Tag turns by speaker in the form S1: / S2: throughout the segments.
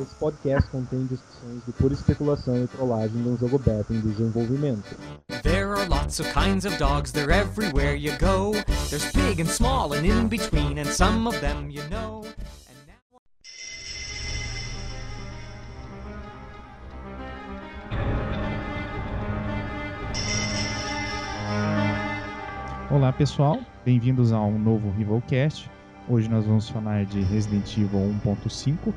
S1: Esse podcast contém discussões de pura especulação e trollagem de um jogo beta em desenvolvimento.
S2: There are lots of kinds of dogs, they're everywhere you go. There's big and small and in between, and some of them you know.
S3: Olá pessoal, bem-vindos a um novo Rivalcast. Hoje nós vamos falar de Resident Evil 1.5,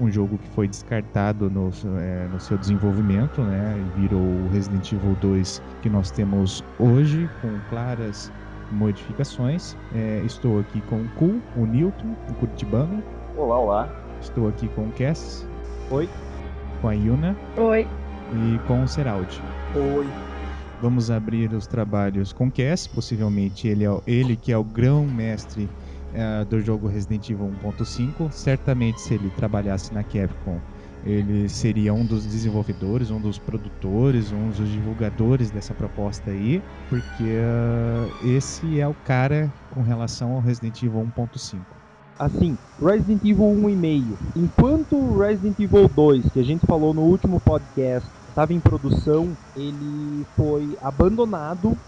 S3: um jogo que foi descartado no, é, no seu desenvolvimento, né? Virou o Resident Evil 2 que nós temos hoje, com claras modificações. É, estou aqui com o Ku, o Newton, o Curitibano.
S4: Olá, olá.
S3: Estou aqui com o Cass.
S1: Oi.
S3: Com a Yuna
S5: Oi.
S3: e com o Seraldi.
S1: Oi.
S3: Vamos abrir os trabalhos com Cass, possivelmente ele, é, o- ele que é o grão-mestre eh, do jogo Resident Evil 1.5. Certamente, se ele trabalhasse na Capcom, ele seria um dos desenvolvedores, um dos produtores, um dos divulgadores dessa proposta aí, porque eh, esse é o cara com relação ao Resident Evil 1.5.
S1: Assim, Resident Evil 1,5. Enquanto Resident Evil 2, que a gente falou no último podcast, estava em produção, ele foi abandonado.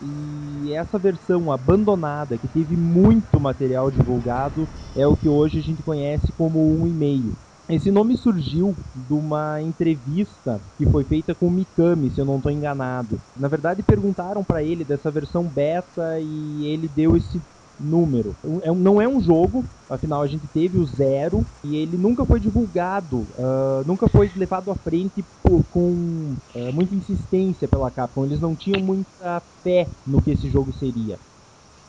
S1: E essa versão abandonada, que teve muito material divulgado, é o que hoje a gente conhece como 1,5. Esse nome surgiu de uma entrevista que foi feita com o Mikami, se eu não estou enganado. Na verdade, perguntaram para ele dessa versão beta e ele deu esse número. É um- não é um jogo, afinal a gente teve o zero e ele nunca foi divulgado, ah, nunca foi levado à frente por- com eh, muita insistência pela Capcom. Eles não tinham muita fé no que esse jogo seria.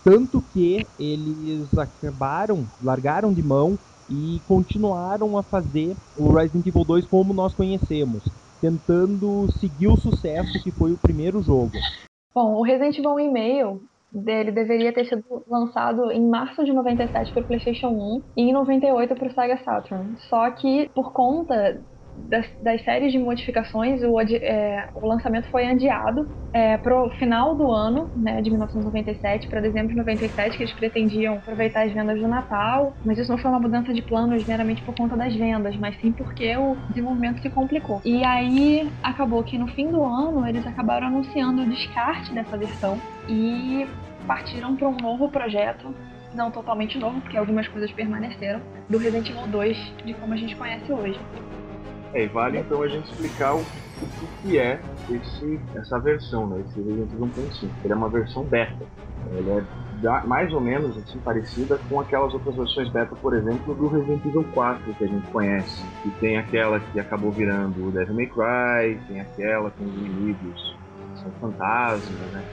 S1: Tanto que eles acabaram, largaram de mão e continuaram a fazer o Resident Evil 2 como nós conhecemos, tentando seguir o sucesso que foi o primeiro jogo.
S5: Bom, o Resident Evil e-mail dele deveria ter sido lançado em março de 97 para o PlayStation 1 e em 98 para o Sega Saturn. Só que por conta das, das séries de modificações, o, é, o lançamento foi adiado para o final do ano, né, de 1997 para dezembro de 97, que eles pretendiam aproveitar as vendas do Natal, mas isso não foi uma mudança de planos meramente por conta das vendas, mas sim porque o desenvolvimento se complicou. E aí acabou que no fim do ano eles acabaram anunciando o descarte dessa versão e partiram para um novo projeto, não totalmente novo, porque algumas coisas permaneceram, do Resident Evil 2, de como a gente conhece hoje.
S4: É, e vale então a gente explicar o, o que é esse, essa versão, né? Esse Resident Evil 1.5. Ele é uma versão beta. Ele é da- mais ou menos assim, parecida com aquelas outras versões beta, por exemplo, do Resident Evil 4 que a gente conhece. E tem aquela que acabou virando o Devil May Cry, tem aquela com os inimigos que são fantasmas, né?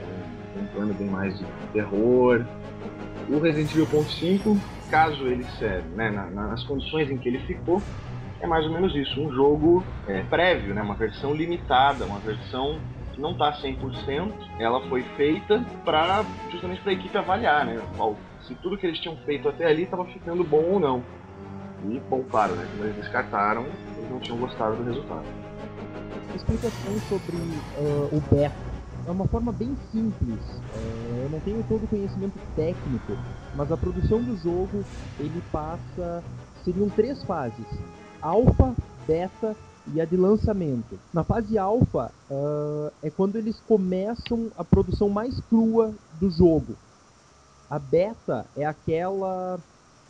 S4: Um plano bem mais de terror. O Resident Evil 1.5, caso ele serve, né, na- nas condições em que ele ficou, é mais ou menos isso, um jogo é, prévio, né? uma versão limitada, uma versão que não está 100%, ela foi feita para justamente para a equipe avaliar, né? se tudo que eles tinham feito até ali estava ficando bom ou não. E, bom, claro, né? quando eles descartaram, eles não tinham gostado do resultado.
S1: explicação sobre ah, o beta. É uma forma bem simples. É, eu não tenho todo o conhecimento técnico, mas a produção do jogo ele passa. Seriam três fases: alfa, beta e a de lançamento. Na fase alfa ah, é quando eles começam a produção mais crua do jogo. A beta é aquela.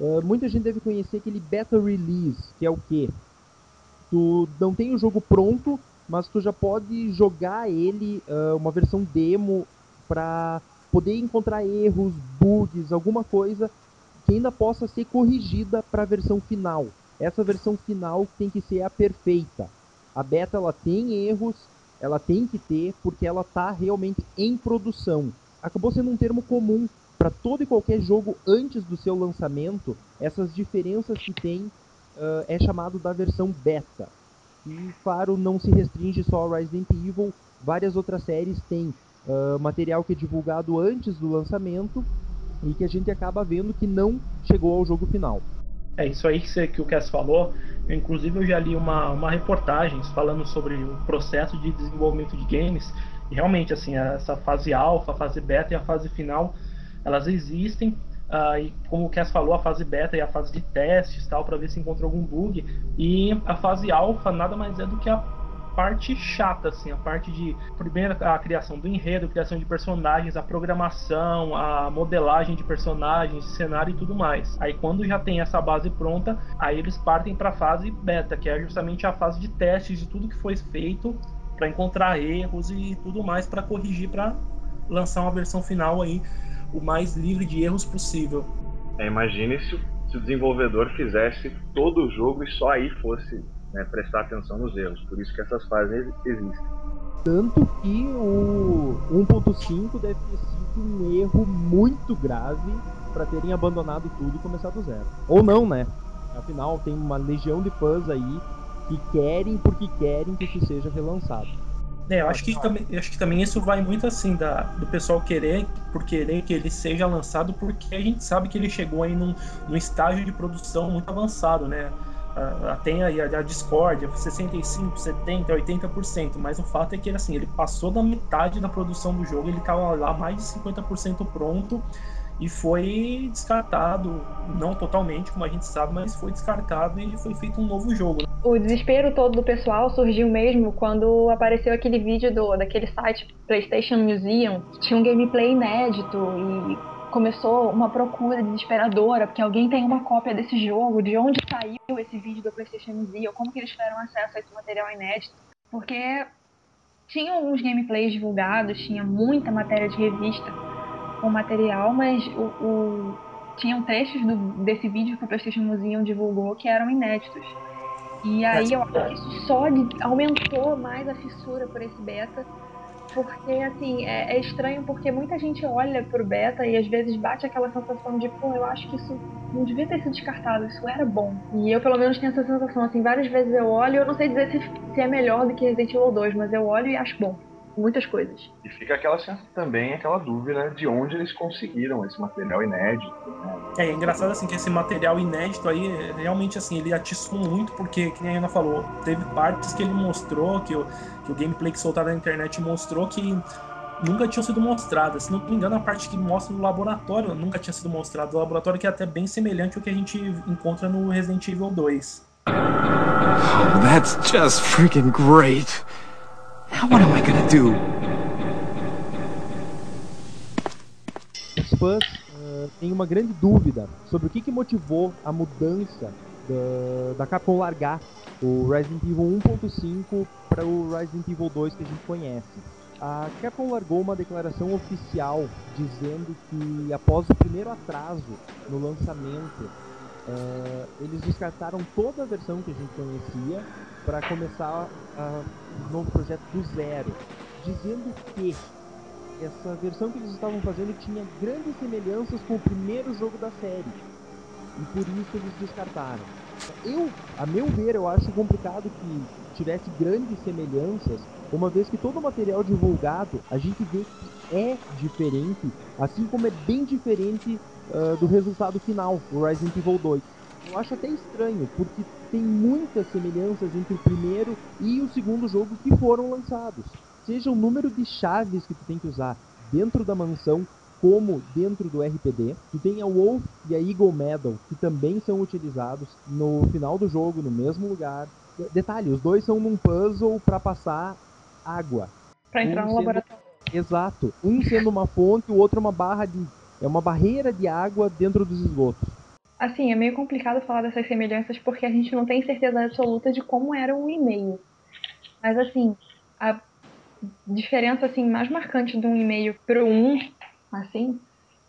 S1: ah, muita gente deve conhecer aquele beta release, que é o quê? Tu não tem o jogo pronto, mas tu já pode jogar ele, ah, uma versão demo, para poder encontrar erros, bugs, alguma coisa que ainda possa ser corrigida para a versão final. Essa versão final tem que ser a perfeita. A beta ela tem erros, ela tem que ter, porque ela está realmente em produção. Acabou sendo um termo comum para todo e qualquer jogo antes do seu lançamento. Essas diferenças que tem ah, é chamado da versão beta. E claro, não se restringe só ao Resident Evil, várias outras séries têm ah, material que é divulgado antes do lançamento e que a gente acaba vendo que não chegou ao jogo final.
S6: É isso aí que, você, que o Cass falou. Eu, inclusive, eu já li uma, uma reportagem falando sobre o processo de desenvolvimento de games. E realmente, assim, essa fase alfa, a fase beta e a fase final, elas existem
S7: Uh, e como o Cass falou, a fase beta e a fase de testes tal, para ver se encontrou algum bug. E a fase alfa nada mais é do que a parte chata, assim, a parte de primeiro a criação do enredo, a criação de personagens, a programação, a modelagem de personagens, cenário e tudo mais. Aí quando já tem essa base pronta, aí eles partem para a fase beta, que é justamente a fase de testes de tudo que foi feito para encontrar erros e tudo mais para corrigir para lançar uma versão final aí o mais livre de erros possível.
S4: É, imagine se, se o desenvolvedor fizesse todo o jogo e só aí fosse né, prestar atenção nos erros. Por isso que essas fases existem.
S1: Tanto que o 1.5 deve ter sido um erro muito grave para terem abandonado tudo e começado do zero. Ou não, né? Afinal, tem uma legião de fãs aí que querem porque querem que isso seja relançado.
S7: É, eu acho que também, acho que também isso vai muito assim da, do pessoal querer por querer que ele seja lançado, porque a gente sabe que ele chegou aí num, num estágio de produção muito avançado, né? Tem aí a, a discórdia, 65, 70, 80%, mas o fato é que assim, ele passou da metade da produção do jogo, ele estava lá mais de 50% pronto e foi descartado, não totalmente, como a gente sabe, mas foi descartado e foi feito um novo jogo.
S5: O desespero todo do pessoal surgiu mesmo quando apareceu aquele vídeo do daquele site PlayStation Museum, que tinha um gameplay inédito e começou uma procura desesperadora, porque alguém tem uma cópia desse jogo, de onde saiu esse vídeo do PlayStation Museum, como que eles tiveram acesso a esse material inédito, porque tinha alguns gameplays divulgados, tinha muita matéria de revista com material, mas o, o tinham trechos do, desse vídeo que o PlayStation Museum divulgou que eram inéditos. E aí eu acho que isso só aumentou mais a fissura por esse beta porque, assim, é, é, estranho porque muita gente olha pro beta e às vezes bate aquela sensação de, pô, eu acho que isso não devia ter sido descartado, isso era bom. E eu, pelo menos, tenho essa sensação, assim, várias vezes eu olho, eu não sei dizer se, se é melhor do que Resident Evil 2, mas eu olho e acho bom muitas coisas.
S4: E fica aquela também aquela dúvida de onde eles conseguiram esse material inédito. Né?
S7: É, é engraçado assim que esse material inédito aí, realmente assim, ele atiçou muito, porque, que nem a Ana falou, teve partes que ele mostrou, que o, que o gameplay que soltaram na internet mostrou que nunca tinham sido mostradas. Se não me engano, a parte que mostra no laboratório nunca tinha sido mostrada. O laboratório que é até bem semelhante ao que a gente encontra no Resident Evil 2.
S8: Oh, that's just freaking great. Now what am I gonna do?
S1: Os fãs uh, têm uma grande dúvida sobre o que, que motivou a mudança da, da Capcom largar o Resident Evil 1.5 para o Resident Evil 2 que a gente conhece. A Capcom largou uma declaração oficial dizendo que após o primeiro atraso no lançamento, uh, eles descartaram toda a versão que a gente conhecia para começar um novo projeto do zero, dizendo que essa versão que eles estavam fazendo tinha grandes semelhanças com o primeiro jogo da série. E por isso eles descartaram. Eu, a meu ver, eu acho complicado que tivesse grandes semelhanças, uma vez que todo o material divulgado a gente vê que é diferente, assim como é bem diferente uh, do resultado final, o Resident Evil 2. Eu acho até estranho, porque tem muitas semelhanças entre o primeiro e o segundo jogo que foram lançados. Seja o número de chaves que tu tem que usar dentro da mansão, como dentro do RPD. Tu tem a Wolf e a Eagle Medal, que também são utilizados no final do jogo, no mesmo lugar. Detalhe, os dois são num puzzle para passar água.
S5: Pra entrar um no sendo... laboratório.
S1: Exato. Um sendo uma fonte, o outro uma barra de. É uma barreira de água dentro dos esgotos.
S5: Assim, é meio complicado falar dessas semelhanças porque a gente não tem certeza absoluta de como era o e-mail. Mas assim, a diferença assim mais marcante de um e-mail pro um, assim,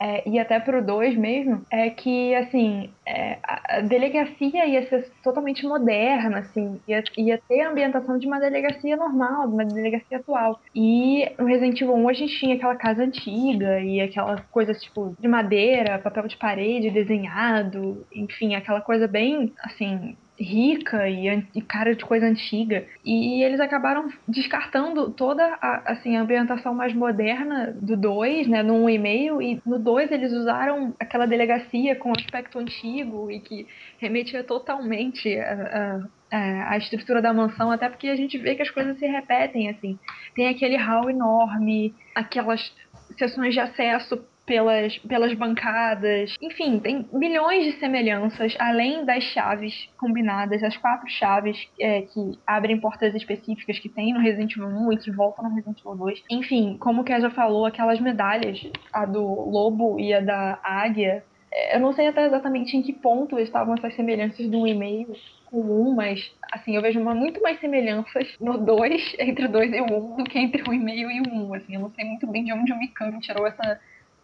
S5: é, e até pro 2 mesmo, é que, assim, é, a delegacia ia ser totalmente moderna, assim, ia, ia ter a ambientação de uma delegacia normal, de uma delegacia atual. E no Resident Evil 1 a gente tinha aquela casa antiga e aquelas coisas, tipo, de madeira, papel de parede desenhado, enfim, aquela coisa bem, assim, rica e, e, cara de coisa antiga. E eles acabaram descartando toda a, assim, a ambientação mais moderna do 2, né, no 1 e meio, e no 2 eles usaram aquela delegacia com aspecto antigo e que remetia totalmente a, a, a, estrutura da mansão, até porque a gente vê que as coisas se repetem, assim. Tem aquele hall enorme, aquelas sessões de acesso pelas, pelas bancadas. Enfim, tem milhões de semelhanças, além das chaves combinadas, as quatro chaves é, que abrem portas específicas que tem no Resident Evil 1 e que voltam no Resident Evil 2. Enfim, como Ké já falou, aquelas medalhas, a do lobo e a da águia, é, eu não sei até exatamente em que ponto estavam essas semelhanças do e-mail com 1, mas assim, eu vejo uma, muito mais semelhanças no 2, entre o 2 e o 1, do que entre o e-mail e o 1. Assim, eu não sei muito bem de onde o Mikami tirou essa,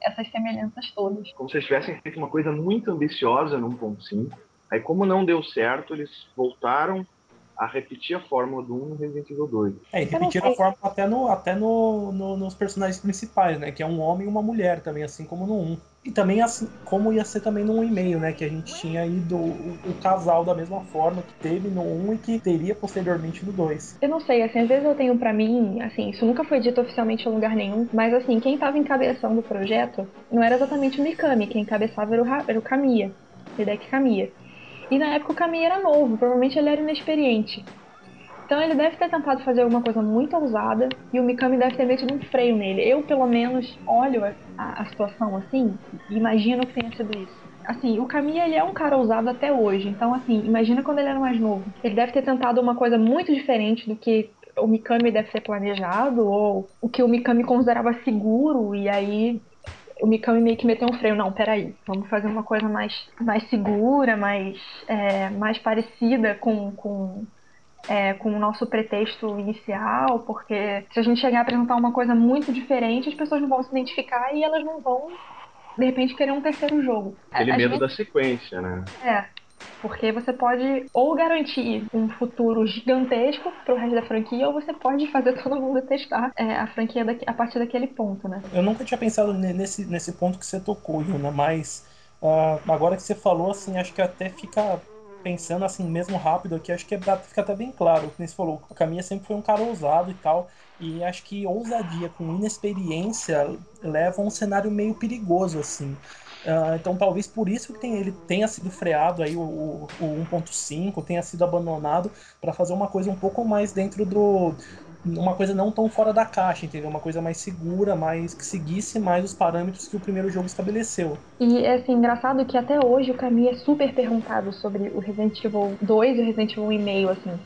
S5: essas semelhanças todas.
S4: Como se eles tivessem feito uma coisa muito ambiciosa no 1.5. Aí, como não deu certo, eles voltaram a repetir a fórmula do 1 no Resident Evil 2.
S7: É, e repetiram a fórmula até, no, até no, no, nos personagens principais, né? Que é um homem e uma mulher também, assim como no 1. E também assim, como ia ser também no e-mail, né? Que a gente tinha ido o, o, casal da mesma forma que teve no 1 e que teria posteriormente no 2.
S5: Eu não sei, assim, às vezes eu tenho para mim, assim, isso nunca foi dito oficialmente em lugar nenhum, mas assim, quem tava encabeçando o projeto não era exatamente o Mikami, quem encabeçava era o, era o Kamiya, Hideki Kamiya. E na época o Kamiya era novo, provavelmente ele era inexperiente. Então ele deve ter tentado fazer alguma coisa muito ousada e o Mikami deve ter metido um freio nele. Eu, pelo menos, olho a, a, situação assim e imagino que tenha sido isso. Assim, o Kamiya ele é um cara ousado até hoje. Então, assim, imagina quando ele era mais novo. Ele deve ter tentado uma coisa muito diferente do que o Mikami deve ter planejado ou o que o Mikami considerava seguro e aí o Mikami meio que meteu um freio. Não, peraí, vamos fazer uma coisa mais, mais segura, mais, é, mais parecida com, com é, com o nosso pretexto inicial, porque se a gente chegar a apresentar uma coisa muito diferente, as pessoas não vão se identificar e elas não vão, de repente, querer um terceiro jogo.
S4: Aquele medo vezes... da sequência, né?
S5: É. Porque você pode ou garantir um futuro gigantesco pro resto da franquia, ou você pode fazer todo mundo testar é, a franquia daqui, a partir daquele ponto, né?
S7: Eu nunca tinha pensado nesse, nesse ponto que você tocou, Yuna, mas uh, agora que você falou, assim, acho que até fica pensando assim mesmo rápido aqui, acho que fica até bem claro, como você falou, o Caminha sempre foi um cara ousado e tal, e acho que ousadia com inexperiência leva a um cenário meio perigoso, assim. Uh, então talvez por isso que tem, ele tenha sido freado aí o, o, o 1.5, tenha sido abandonado para fazer uma coisa um pouco mais dentro do, uma coisa não tão fora da caixa, entendeu? Uma coisa mais segura, mais que seguisse mais os parâmetros que o primeiro jogo estabeleceu.
S5: E é assim, engraçado que até hoje o Camille é super perguntado sobre o Resident Evil 2 e o Resident Evil 1,5, assim.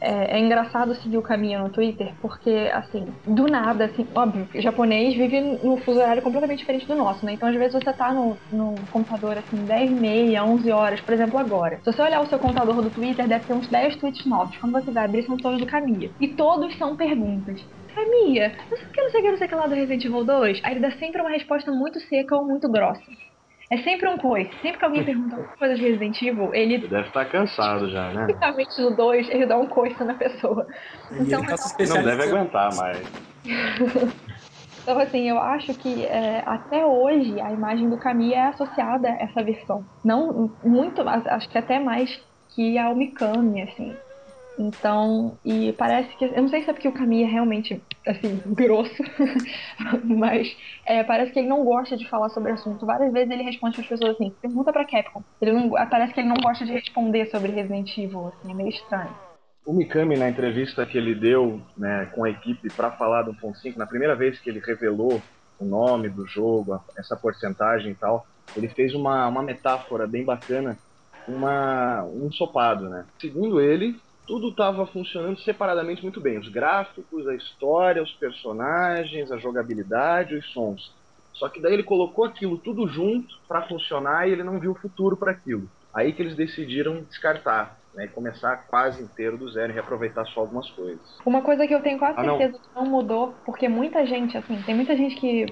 S5: É, é, engraçado seguir o caminho no Twitter, porque, assim, do nada, assim, óbvio, o japonês vive num fuso horário completamente diferente do nosso, né? Então, às vezes, você tá no, no computador, assim, 10 e meia, 11 horas, por exemplo, agora. Se você olhar o seu contador do Twitter, deve ter uns 10 tweets novos. Quando você vai abrir, são todos do Camille. E todos são perguntas. Camille, não sei o que, não sei o que, não sei o que lá do Resident Evil 2. Aí ele dá sempre uma resposta muito seca ou muito grossa. É sempre um coice. Sempre que alguém pergunta alguma coisa de Resident Evil, ele.
S4: deve estar cansado já, né?
S5: Tipicamente no 2, ele dá um coice na pessoa.
S7: Então, tá
S4: não deve aguentar mais.
S5: então, assim, eu acho que é, até hoje a imagem do Kami é associada a essa versão. Não muito, acho que até mais que ao Mikami, assim. Então, e parece que. Eu não sei se é porque o Caminho é realmente, assim, grosso, mas é, parece que ele não gosta de falar sobre o assunto. Várias vezes ele responde para as pessoas assim: pergunta pra Capcom. Ele não, parece que ele não gosta de responder sobre Resident Evil, assim, é meio estranho.
S4: O Mikami, na entrevista que ele deu né, com a equipe para falar do 1.5, na primeira vez que ele revelou o nome do jogo, essa porcentagem e tal, ele fez uma, uma metáfora bem bacana, uma, um ensopado, né? Segundo ele, tudo estava funcionando separadamente muito bem. Os gráficos, a história, os personagens, a jogabilidade, os sons. Só que daí ele colocou aquilo tudo junto para funcionar e ele não viu o futuro para aquilo. Aí que eles decidiram descartar né, e começar quase inteiro do zero e reaproveitar só algumas coisas.
S5: Uma coisa que eu tenho quase ah, certeza não. que não mudou, porque muita gente, assim, tem muita gente que.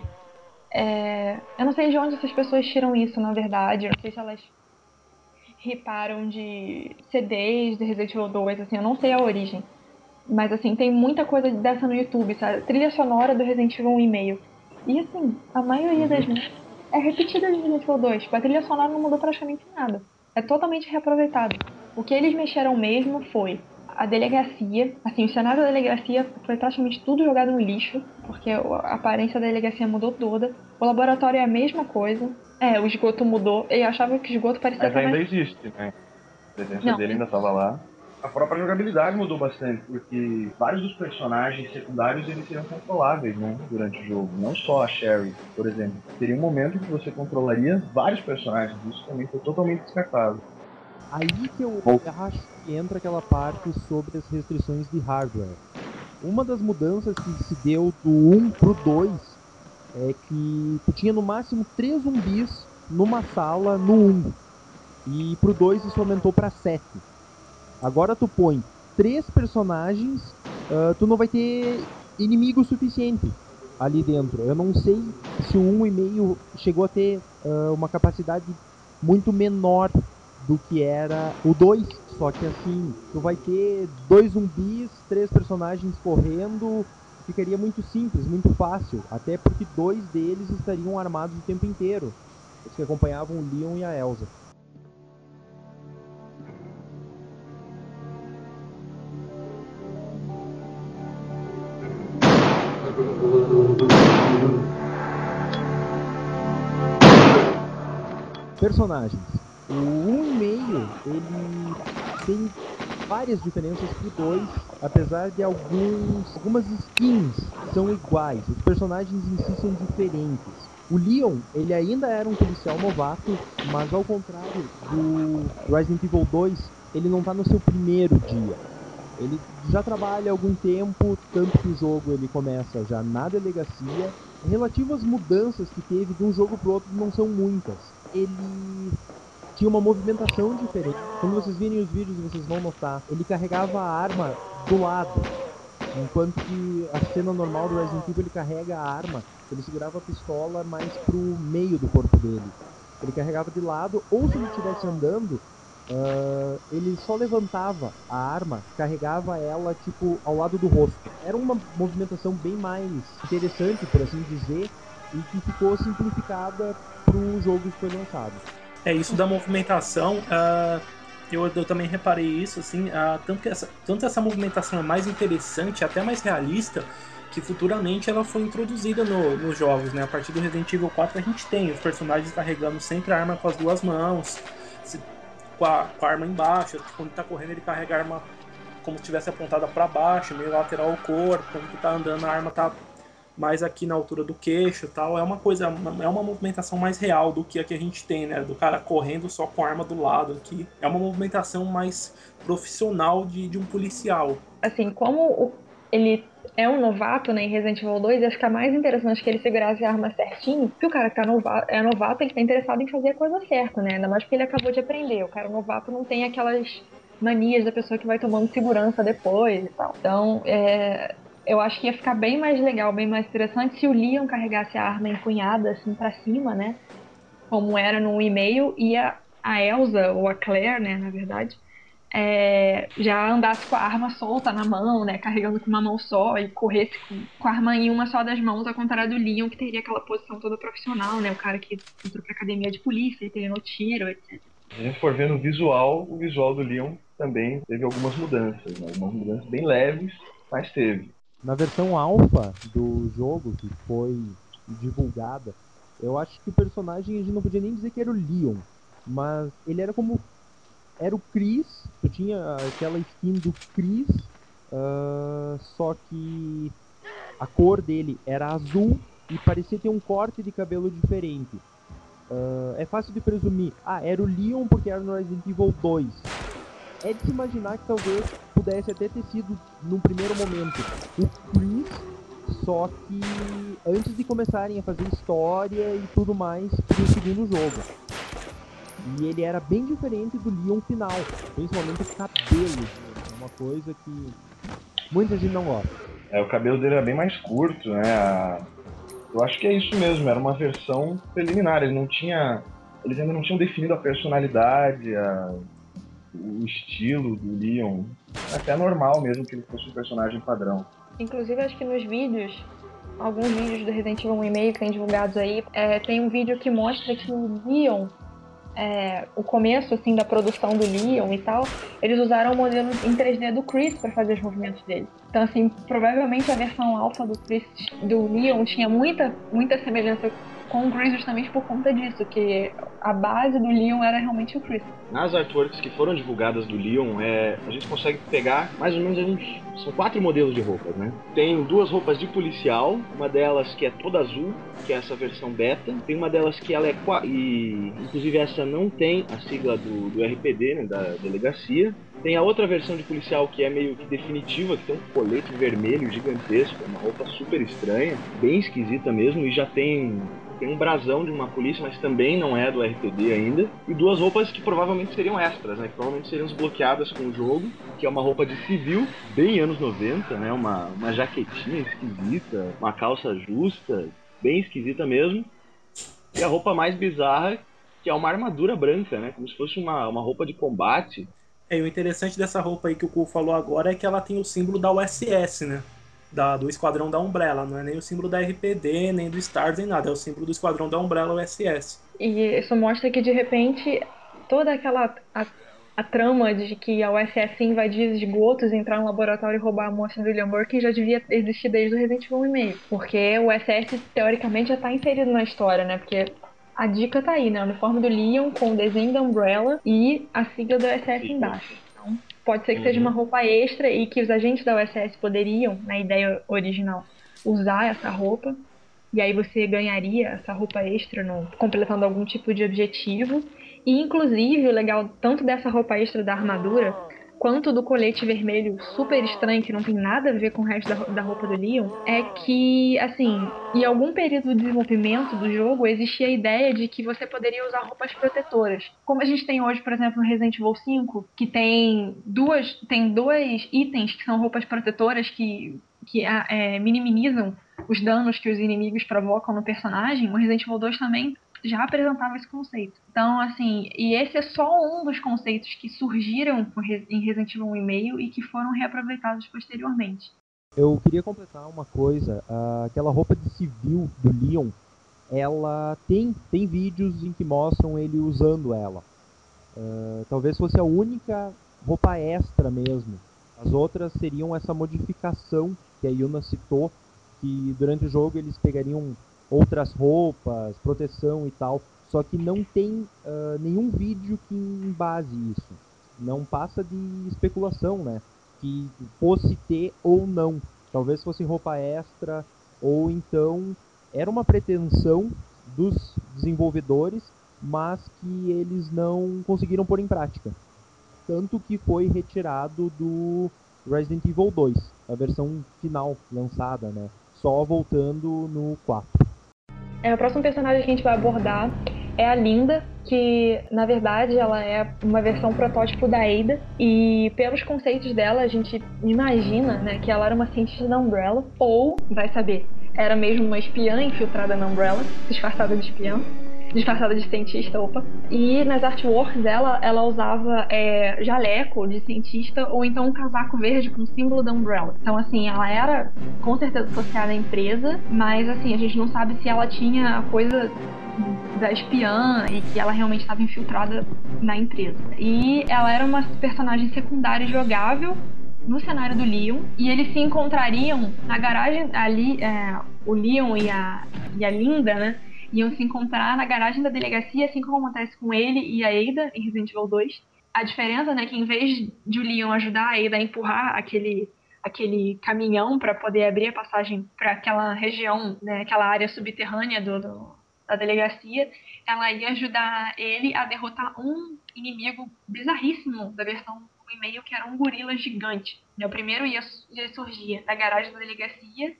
S5: É... Eu não sei de onde essas pessoas tiram isso, na verdade. Eu não sei se elas riparam de CDs de Resident Evil 2, assim, eu não sei a origem. Mas assim, tem muita coisa dessa no YouTube, sabe? Trilha sonora do Resident Evil 1 e meio. E assim, a maioria das uhum. é repetida de Resident Evil 2. Tipo, a trilha sonora não mudou praticamente nada. É totalmente reaproveitado. O que eles mexeram mesmo foi a delegacia, assim, o cenário da delegacia foi praticamente tudo jogado no lixo, porque a aparência da delegacia mudou toda. O laboratório é a mesma coisa. É, o esgoto mudou. Eu achava que o esgoto parecia
S4: Mas ainda mais... existe, né? A presença não, dele ainda estava lá. a própria jogabilidade mudou bastante, porque vários dos personagens secundários eles seriam controláveis né, durante o jogo. Não só a Sherry, por exemplo. Teria um momento que você controlaria vários personagens. Isso também foi totalmente descartado.
S1: Aí que eu acho que entra aquela parte sobre as restrições de hardware. Uma das mudanças que se deu do 1 pro 2 é que tu tinha no máximo 3 zumbis numa sala no 1. E pro 2 isso aumentou para 7. Agora tu põe três personagens, uh, tu não vai ter inimigo suficiente ali dentro. Eu não sei se o 1,5 chegou a ter uh, uma capacidade muito menor do que era o 2. Só que assim, tu vai ter dois zumbis, três personagens correndo, ficaria muito simples, muito fácil. Até porque dois deles estariam armados o tempo inteiro. Os que acompanhavam o Leon e a Elsa. Personagens. O 1,5 ele tem várias diferenças pro 2, apesar de alguns, algumas skins são iguais, os personagens em si são diferentes. O Leon, ele ainda era um policial novato, mas ao contrário do Resident Evil 2, ele não está no seu primeiro dia. Ele já trabalha há algum tempo, tanto que o jogo ele começa já na delegacia. Relativas mudanças que teve de um jogo pro outro não são muitas. Ele tinha uma movimentação diferente. Quando vocês virem os vídeos, vocês vão notar. Ele carregava a arma do lado. Enquanto que a cena normal do Resident Evil ele carrega a arma, ele segurava a pistola mais pro meio do corpo dele. Ele carregava de lado, ou se ele estivesse andando, Uh, ele só levantava a arma, carregava ela tipo ao lado do rosto. Era uma movimentação bem mais interessante, por assim dizer, e que ficou simplificada pro jogo que foi lançado.
S6: É isso da movimentação. Uh, eu, eu, também reparei isso, assim, uh, tanto que essa, tanto essa movimentação é mais interessante, até mais realista, que futuramente ela foi introduzida no, nos jogos, né? A partir do Resident Evil 4 a gente tem os personagens carregando sempre a arma com as duas mãos com a, com a arma embaixo. Quando tá correndo, ele carrega a arma como se estivesse apontada para baixo, meio lateral ao corpo. Quando tá andando, a arma tá mais aqui na altura do queixo tal. É uma coisa, é uma movimentação mais real do que a que a gente tem, né? Do cara correndo só com a arma do lado aqui. É uma movimentação mais profissional de, de um policial.
S5: Assim, como ele é um novato né, em Resident Evil 2, ia ficar mais interessante que ele segurasse a arma certinho, porque o cara que tá novato, é novato, ele tá interessado em fazer a coisa certa, né? Ainda mais porque ele acabou de aprender. O cara novato não tem aquelas manias da pessoa que vai tomando segurança depois e tal. Então, é, eu acho que ia ficar bem mais legal, bem mais interessante se o Leon carregasse a arma empunhada assim para cima, né? Como era no e-mail, e a, a Elsa, ou a Claire, né, na verdade, é, já andasse com a arma solta na mão, né, carregando com uma mão só e corresse com, com, a arma em uma só das mãos, ao contrário do Leon, que teria aquela posição toda profissional, né, o cara que entrou pra academia de polícia e treinou tiro, etc.
S4: Se a gente for ver no visual, o visual do Leon também teve algumas mudanças, né, algumas mudanças bem leves, mas teve.
S1: Na versão alfa do jogo, que foi divulgada, eu acho que o personagem a gente não podia nem dizer que era o Leon, mas ele era como era o Chris, tu tinha aquela skin do Chris, uh, só que a cor dele era azul e parecia ter um corte de cabelo diferente. Uh, é fácil de presumir, ah, era o Leon porque era no Resident Evil 2. É de se imaginar que talvez pudesse até ter sido, num primeiro momento, o Chris, só que antes de começarem a fazer história e tudo mais pro segundo jogo. E ele era bem diferente do Leon final, principalmente o cabelo. É uma coisa que muita gente não gosta.
S4: É, o cabelo dele era bem mais curto, né? Eu acho que é isso mesmo, era uma versão preliminar, ele não tinha. Eles ainda não tinham definido a personalidade, a... o estilo do Leon. Até normal mesmo que ele fosse um personagem padrão.
S5: Inclusive, acho que nos vídeos alguns vídeos do Resident Evil 1,5 que tem divulgados aí, é, tem um vídeo que mostra que o Leon é, o começo assim da produção do Leon e tal, eles usaram o modelo em 3D do Chris para fazer os movimentos dele. Então assim, provavelmente a versão alfa do Chris, do Leon tinha muita muita semelhança com o Chris justamente por conta disso, que a base do Leon era realmente o Chris.
S4: Nas artworks que foram divulgadas do Leon, é, a gente consegue pegar mais ou menos uns. São quatro modelos de roupas, né? Tem duas roupas de policial, uma delas que é toda azul, que é essa versão beta. Tem uma delas que ela é. E inclusive essa não tem a sigla do, do RPD, né? Da delegacia. Tem a outra versão de policial que é meio que definitiva, que tem um colete vermelho gigantesco, uma roupa super estranha, bem esquisita mesmo, e já tem tem um brasão de uma polícia, mas também não é do RPD ainda. E duas roupas que provavelmente seriam extras, né? Que provavelmente seriam desbloqueadas com o jogo, que é uma roupa de civil, bem anos 90, né? Uma, uma jaquetinha esquisita, uma calça justa, bem esquisita mesmo. E a roupa mais bizarra, que é uma armadura branca, né? Como se fosse uma, uma roupa de combate.
S6: É, e o interessante dessa roupa aí que o Ku falou agora é que ela tem o símbolo da USS, né? Da, do esquadrão da Umbrella, não é nem o símbolo da RPD, nem do Stars, nem nada, é o símbolo do esquadrão da Umbrella USS.
S5: E isso mostra que de repente toda aquela a, a trama de que a USS invadir esgotos, entrar no laboratório e roubar a moça do William Burke já devia existir desde o Resident Evil 1,5. Porque o USS teoricamente já está inserido na história, né? Porque a dica tá aí, né? O uniforme do Leon com o desenho da Umbrella e a sigla da USS embaixo. Pode ser que uhum. seja uma roupa extra e que os agentes da USS poderiam, na ideia original, usar essa roupa. E aí você ganharia essa roupa extra no, completando algum tipo de objetivo. E inclusive o legal tanto dessa roupa extra da armadura quanto do colete vermelho super estranho, que não tem nada a ver com o resto da, da roupa do Leon, é que, assim, em algum período de desenvolvimento do jogo, existia a ideia de que você poderia usar roupas protetoras. Como a gente tem hoje, por exemplo, no Resident Evil 5, que tem duas, tem dois itens que são roupas protetoras que, que é, minimizam os danos que os inimigos provocam no personagem, o Resident Evil 2 também já apresentava esse conceito. Então, assim, e esse é só um dos conceitos que surgiram em Resident Evil 1,5 e que foram reaproveitados posteriormente.
S1: Eu queria completar uma coisa, uh, aquela roupa de civil do Leon, ela tem, tem vídeos em que mostram ele usando ela. Uh, talvez fosse a única roupa extra mesmo. As outras seriam essa modificação que a Yuna citou, que durante o jogo eles pegariam outras roupas, proteção e tal. Só que não tem uh, nenhum vídeo que embase isso. Não passa de especulação, né? Que fosse ter ou não. Talvez fosse roupa extra, ou então era uma pretensão dos desenvolvedores, mas que eles não conseguiram pôr em prática. Tanto que foi retirado do Resident Evil 2, a versão final lançada, né? Só voltando no 4.
S5: É, o próximo personagem que a gente vai abordar é a Linda, que na verdade ela é uma versão protótipo da Ada. E pelos conceitos dela a gente imagina, né, que ela era uma cientista da Umbrella ou, vai saber, era mesmo uma espiã infiltrada na Umbrella, disfarçada de espiã disfarçada de cientista, opa. E nas artworks dela, ela usava é, jaleco de cientista ou então um casaco verde com o símbolo da Umbrella. Então, assim, ela era com certeza associada à empresa, mas assim, a gente não sabe se ela tinha coisa da espiã e que ela realmente estava infiltrada na empresa. E ela era uma personagem secundária jogável no cenário do Leon e eles se encontrariam na garagem ali, é, o Leon e a, e a Linda, né? Iam se encontrar na garagem da delegacia, assim como acontece com ele e a Ada em Resident Evil 2. A diferença, né, que em vez de o Leon ajudar a Ada a empurrar aquele aquele caminhão para poder abrir a passagem para aquela região, né, aquela área subterrânea do, do, da delegacia, ela ia ajudar ele a derrotar um inimigo bizarríssimo da versão e-mail que era um gorila gigante. O primeiro ia, ia surgir garagem da delegacia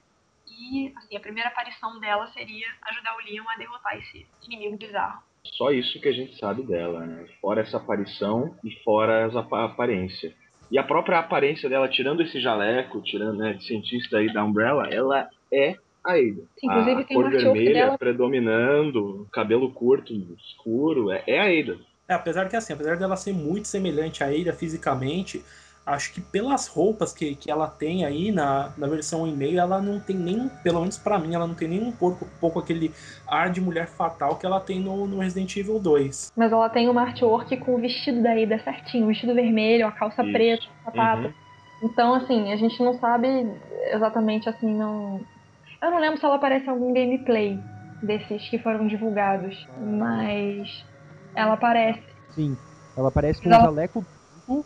S5: e assim, a primeira aparição dela seria ajudar o Leon a derrotar esse inimigo bizarro.
S4: Só isso que a gente sabe dela, né? Fora essa aparição e fora essa aparência. E a própria aparência dela, tirando esse jaleco, tirando né, de cientista aí da Umbrella, ela é a Ada.
S5: Inclusive
S4: a
S5: tem
S4: cor vermelha
S5: dela...
S4: predominando, cabelo curto, escuro, é, é a Ada.
S6: É, apesar que assim, apesar dela ser muito semelhante a Ada fisicamente, acho que pelas roupas que, que ela tem aí na, na versão e-mail, ela não tem nem, pelo menos para mim, ela não tem nem um pouco, pouco aquele ar de mulher fatal que ela tem no, no Resident Evil 2.
S5: Mas ela tem uma artwork com o vestido da Ida certinho, o vestido vermelho, a calça Isso. preta, o sapato. Uhum. Então, assim, a gente não sabe exatamente assim, não. Eu não lembro se ela aparece em algum gameplay. desses que foram divulgados, mas ela aparece.
S1: Sim, ela aparece com
S5: Ela-
S1: o jaleco branco,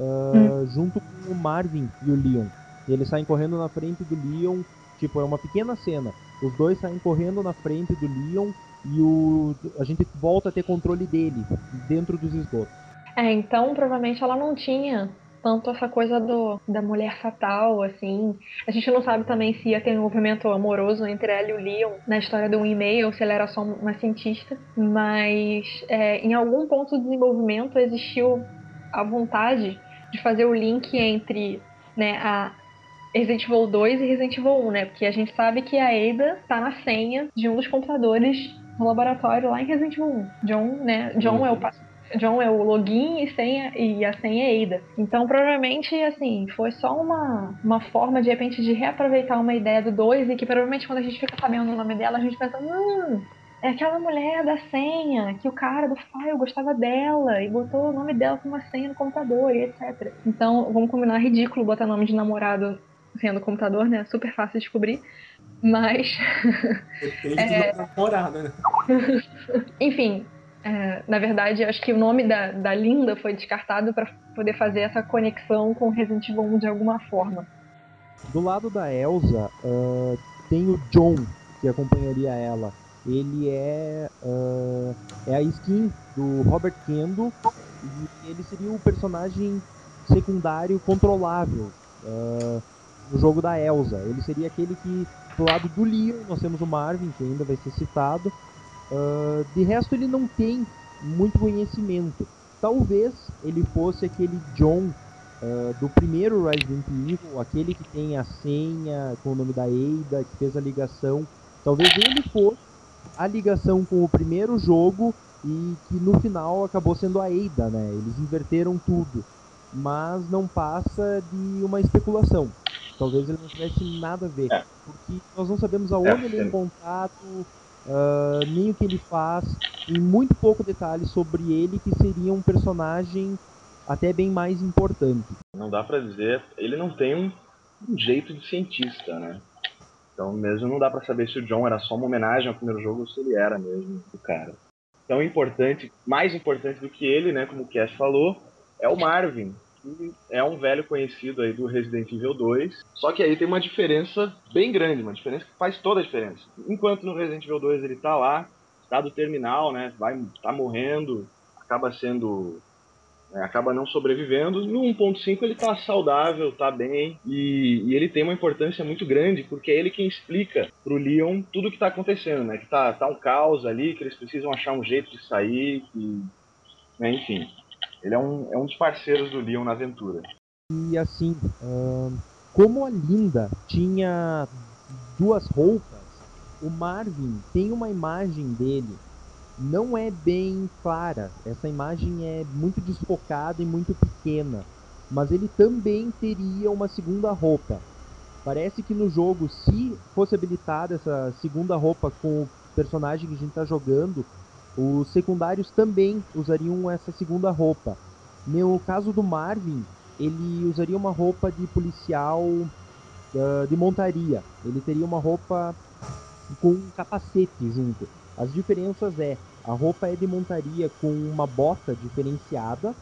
S1: ah, junto com o Marvin e o Leon. E eles saem correndo na frente do Leon, tipo, é uma pequena cena. Os dois saem correndo na frente do Leon e o, a gente volta a ter controle dele dentro dos esgotos.
S5: É, então provavelmente ela não tinha tanto essa coisa do, da mulher fatal, assim. A gente não sabe também se ia ter um envolvimento amoroso entre ela e o Leon na história do e-mail, se ela era só uma cientista. Mas é, em algum ponto do desenvolvimento existiu a vontade de fazer o link entre né, a Resident Evil 2 e Resident Evil 1, né? Porque a gente sabe que a Ada tá na senha de um dos computadores no laboratório lá em Resident Evil 1. John, né? John é o John é o login e, senha, e a senha é Ada. Então, provavelmente, assim, foi só uma, uma forma, de repente, de reaproveitar uma ideia do 2 e que provavelmente quando a gente fica sabendo o nome dela, a gente pensa, hum, é aquela mulher da senha, que o cara do file gostava dela e botou o nome dela como uma senha no computador e etc. Então, vamos combinar, é ridículo botar nome de namorado sendo computador, né? Super fácil de descobrir. Mas,
S7: Depende
S5: É.
S7: do namorado, né?
S5: enfim, é, na verdade, acho que o nome da, da Linda foi descartado para poder fazer essa conexão com Resident Evil 1 de alguma forma.
S1: Do lado da Elsa, ah, tem o John, que acompanharia ela. Ele é, ah, é a skin do Robert Kendo e ele seria o personagem secundário controlável ah, no jogo da Elsa. Ele seria aquele que, do lado do Leon, nós temos o Marvin, que ainda vai ser citado. Ah, de resto, ele não tem muito conhecimento. Talvez ele fosse aquele John ah, do primeiro Resident Evil, aquele que tem a senha com o nome da Ada, que fez a ligação. Talvez ele fosse a ligação com o primeiro jogo e que no final acabou sendo a Ada, né? Eles inverteram tudo. Mas não passa de uma especulação. Talvez ele não tivesse nada a ver.
S4: É.
S1: Porque nós não sabemos aonde ele é
S4: sim.
S1: encontrado, ah, nem o que ele faz, e muito pouco detalhe sobre ele, que seria um personagem até bem mais importante.
S4: Não dá pra dizer. Ele não tem um, um jeito de cientista, né? Então mesmo não dá pra saber se o John era só uma homenagem ao primeiro jogo ou se ele era mesmo o cara. Então importante, mais importante do que ele, né, como o Cass falou, é o Marvin, que é um velho conhecido aí do Resident Evil 2. Só que aí tem uma diferença bem grande, uma diferença que faz toda a diferença. Enquanto no Resident Evil 2 ele tá lá, estado terminal, né, vai tá morrendo, acaba sendo acaba não sobrevivendo. No 1.5 ele tá saudável, tá bem, e, e ele tem uma importância muito grande, porque é ele quem explica pro Leon tudo o que tá acontecendo, né? Que tá, tá um caos ali, que eles precisam achar um jeito de sair, que, né, enfim. Ele é um, é um dos parceiros do Leon na aventura.
S1: E assim, ahn, como a Linda tinha duas roupas, o Marvin tem uma imagem dele. Não é bem clara. Essa imagem é muito desfocada e muito pequena. Mas ele também teria uma segunda roupa. Parece que no jogo, se fosse habilitada essa segunda roupa com o personagem que a gente está jogando, os secundários também usariam essa segunda roupa. No caso do Marvin, ele usaria uma roupa de policial ah, de montaria. Ele teria uma roupa com um capacete junto. As diferenças é, a roupa é de montaria com uma bota diferenciada,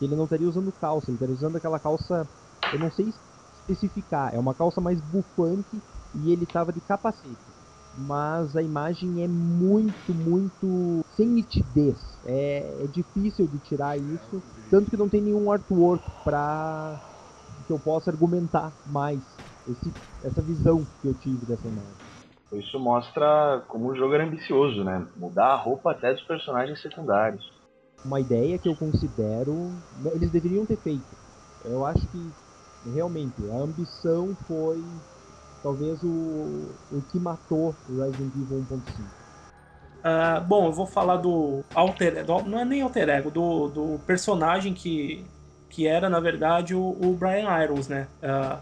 S1: ele não estaria usando calça, ele estaria usando aquela calça, eu não sei especificar, é uma calça mais bufante e ele estava de capacete. Mas a imagem é muito, muito sem nitidez. É, é difícil de tirar isso, tanto que não tem nenhum artwork para que eu possa argumentar mais esse, essa visão que eu tive dessa imagem.
S4: Isso mostra como o jogo era ambicioso, né? Mudar a roupa até dos personagens secundários.
S1: Uma ideia que eu considero eles deveriam ter feito. Eu acho que realmente a ambição foi talvez o, o que matou o Resident Evil 1.5.
S7: Ah, bom, eu vou falar do alter, do- não é nem alter ego, do, do personagem que, que era na verdade o, o Brian Irons, né? Ah,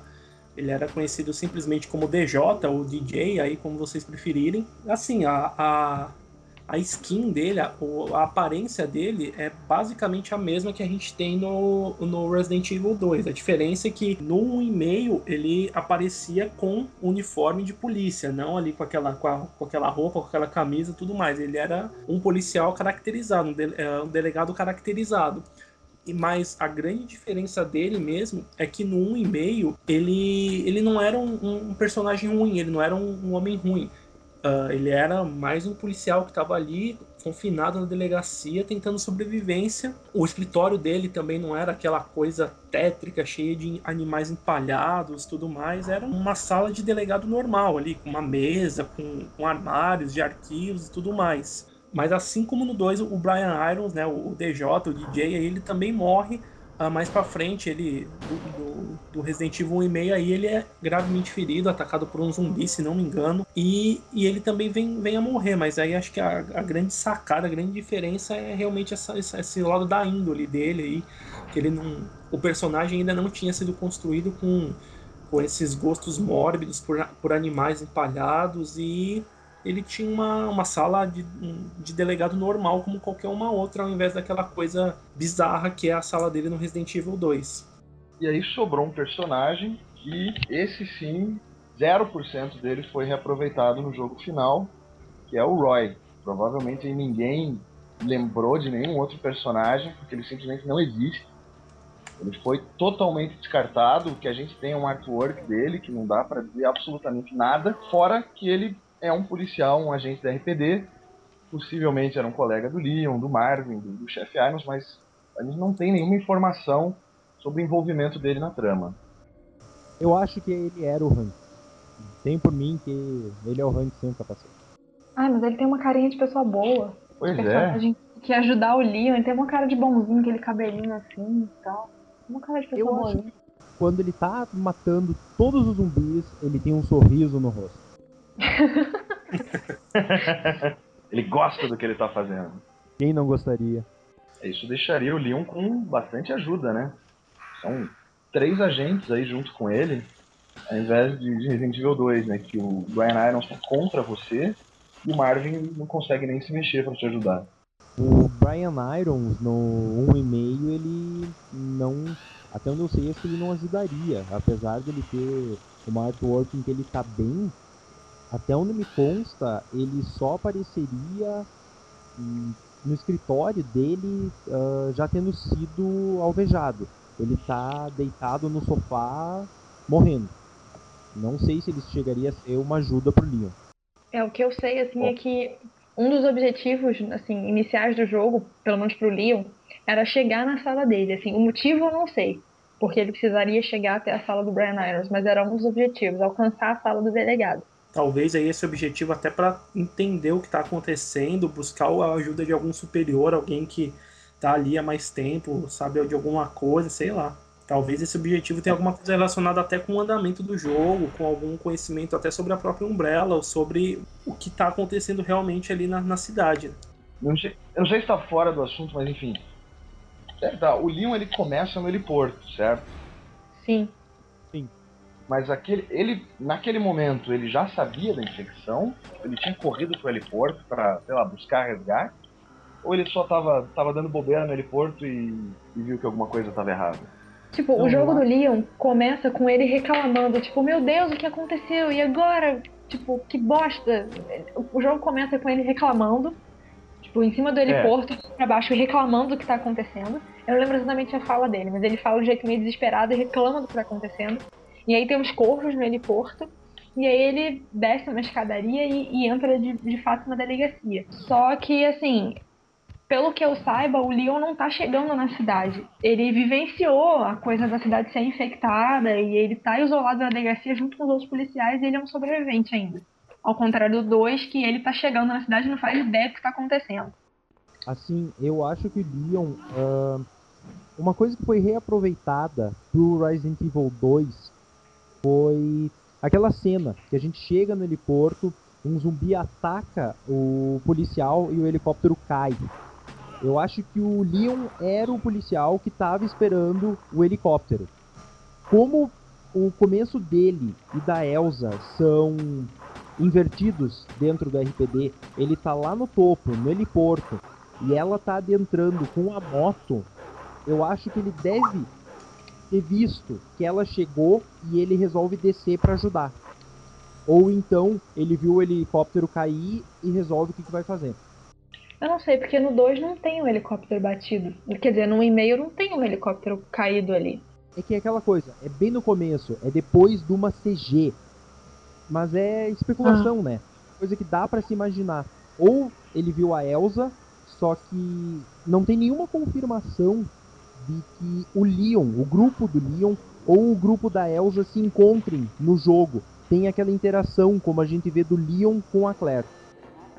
S7: ele era conhecido simplesmente como DJ ou DJ, aí como vocês preferirem. Assim, a, a, a skin dele, a, a, aparência dele é basicamente a mesma que a gente tem no, no Resident Evil 2. A diferença é que no 1,5 ele aparecia com uniforme de polícia, não ali com aquela, com, a, com aquela roupa, com aquela camisa tudo mais. Ele era um policial caracterizado, um, de, é, um delegado caracterizado. Mas a grande diferença dele mesmo é que no 1,5 ele, ele não era um, um personagem ruim, ele não era um, um homem ruim Uh, ele era mais um policial que estava ali confinado na delegacia tentando sobrevivência. O escritório dele também não era aquela coisa tétrica, cheia de animais empalhados, tudo mais. Era uma sala de delegado normal ali, com uma mesa, com, com armários de arquivos e tudo mais. Mas assim como no 2, o Brian Irons, né, o DJ, o DJ, ele também morre Uh, mais pra frente, ele do, do, do Resident Evil 1,5 aí, ele é gravemente ferido, atacado por um zumbi, se não me engano. E, e ele também vem, vem a morrer, mas aí acho que a, a grande sacada, a grande diferença é realmente essa, essa, esse lado da índole dele aí. Que ele não. O personagem ainda não tinha sido construído com, com esses gostos mórbidos por, por animais empalhados e ele tinha uma, uma sala de, de delegado normal como qualquer uma outra, ao invés daquela coisa bizarra que é a sala dele no Resident Evil 2.
S4: E aí sobrou um personagem que esse sim, 0% dele foi reaproveitado no jogo final, que é o Roy. Provavelmente ninguém lembrou de nenhum outro personagem, porque ele simplesmente não existe. Ele foi totalmente descartado. Que a gente tem é um artwork dele, que não dá para dizer absolutamente nada, fora que ele é um policial, um agente da RPD, possivelmente era um colega do Leon, do Marvin, do, do chefe Irons, mas a gente não tem nenhuma informação sobre o envolvimento dele na trama.
S1: Eu acho que ele era o Hank. Tem por mim que ele é o Hank sem o capacete.
S5: Ah, mas ele tem uma carinha de pessoa boa.
S4: Pois é.
S5: Que ajudar o Leon, ele tem uma cara de bonzinho, aquele cabelinho assim e tal. Uma cara de pessoa boa. Acho que
S1: quando ele tá matando todos os zumbis, ele tem um sorriso no rosto.
S4: ele gosta do que ele tá fazendo.
S1: Quem não gostaria?
S4: Isso deixaria o Leon com bastante ajuda, né? São três agentes aí junto com ele, ao invés de Resident Evil 2, né? Que o Brian Irons tá contra você e o Marvin não consegue nem se mexer para te ajudar.
S1: O Brian Irons no 1,5 ele não. Até onde eu sei, acho que ele não ajudaria. Apesar de ele ter uma artwork em que ele tá bem até onde me consta, ele só apareceria no escritório dele uh, já tendo sido alvejado. Ele está deitado no sofá morrendo. Não sei se ele chegaria a ser uma ajuda pro Leon.
S5: É, o que eu sei, assim, é que um dos objetivos, assim, iniciais do jogo, pelo menos pro Leon, era chegar na sala dele, assim. O motivo eu não sei, porque ele precisaria chegar até a sala do Brian Irons, mas era um dos objetivos, alcançar a sala do delegado
S7: talvez aí esse objetivo até para entender o que está acontecendo, buscar a ajuda de algum superior, alguém que está ali há mais tempo, sabe de alguma coisa, sei lá. Talvez esse objetivo tenha alguma coisa relacionada até com o andamento do jogo, com algum conhecimento até sobre a própria Umbrella, ou sobre o que está acontecendo realmente ali na, na cidade.
S4: Eu não, sei, eu não sei se está fora do assunto, mas enfim. É, tá, o Leon ele começa no heliporto, certo?
S5: Sim
S4: mas aquele, ele, naquele momento, ele já sabia da infecção, ele tinha corrido pro heliporto para, sei lá, buscar resgate, ou ele só tava, tava dando bobeira no heliporto e, e viu que alguma coisa tava errada?
S5: Tipo, o jogo do Leon começa com ele reclamando, tipo, meu Deus, o que aconteceu? E agora? Tipo, que bosta! O jogo começa com ele reclamando, tipo, em cima do é. heliporto, é. pra baixo, reclamando do que tá acontecendo. Eu não lembro exatamente a fala dele, mas ele fala de jeito meio desesperado e reclama do que tá acontecendo. E aí tem uns corvos no heliporto. E aí ele desce uma escadaria e, e entra de, de fato na delegacia. Só que, assim, pelo que eu saiba, o Leon não tá chegando na cidade. Ele vivenciou a coisa da cidade ser infectada e ele tá isolado na delegacia junto com os outros policiais e ele é um sobrevivente ainda. Ao contrário do 2, que ele tá chegando na cidade e não faz ideia do que tá acontecendo.
S1: Assim, eu acho que Leon. Uh, uma coisa que foi reaproveitada pro Resident Evil 2 foi aquela cena que a gente chega no heliporto, um zumbi ataca o policial e o helicóptero cai. Eu acho que o Leon era o policial que estava esperando o helicóptero. Como o começo dele e da Elsa são invertidos dentro do RPD, ele tá lá no topo, no heliporto, e ela tá adentrando com a moto, eu acho que ele deve ter visto que ela chegou e ele resolve descer para ajudar. Ou então ele viu o helicóptero cair e resolve o que, que vai fazer.
S5: Eu não sei, porque no 2 não tem um helicóptero batido. Quer dizer, no e-mail não tem um helicóptero caído ali.
S1: É que é aquela coisa, é bem no começo, é depois de uma CG. Mas é especulação, ah. né? Coisa que dá para se imaginar. Ou ele viu a Elsa, só que não tem nenhuma confirmação de que o Leon, o grupo do Leon ou o grupo da Elsa se encontrem no jogo. Tem aquela interação como a gente vê do Leon com a Claire.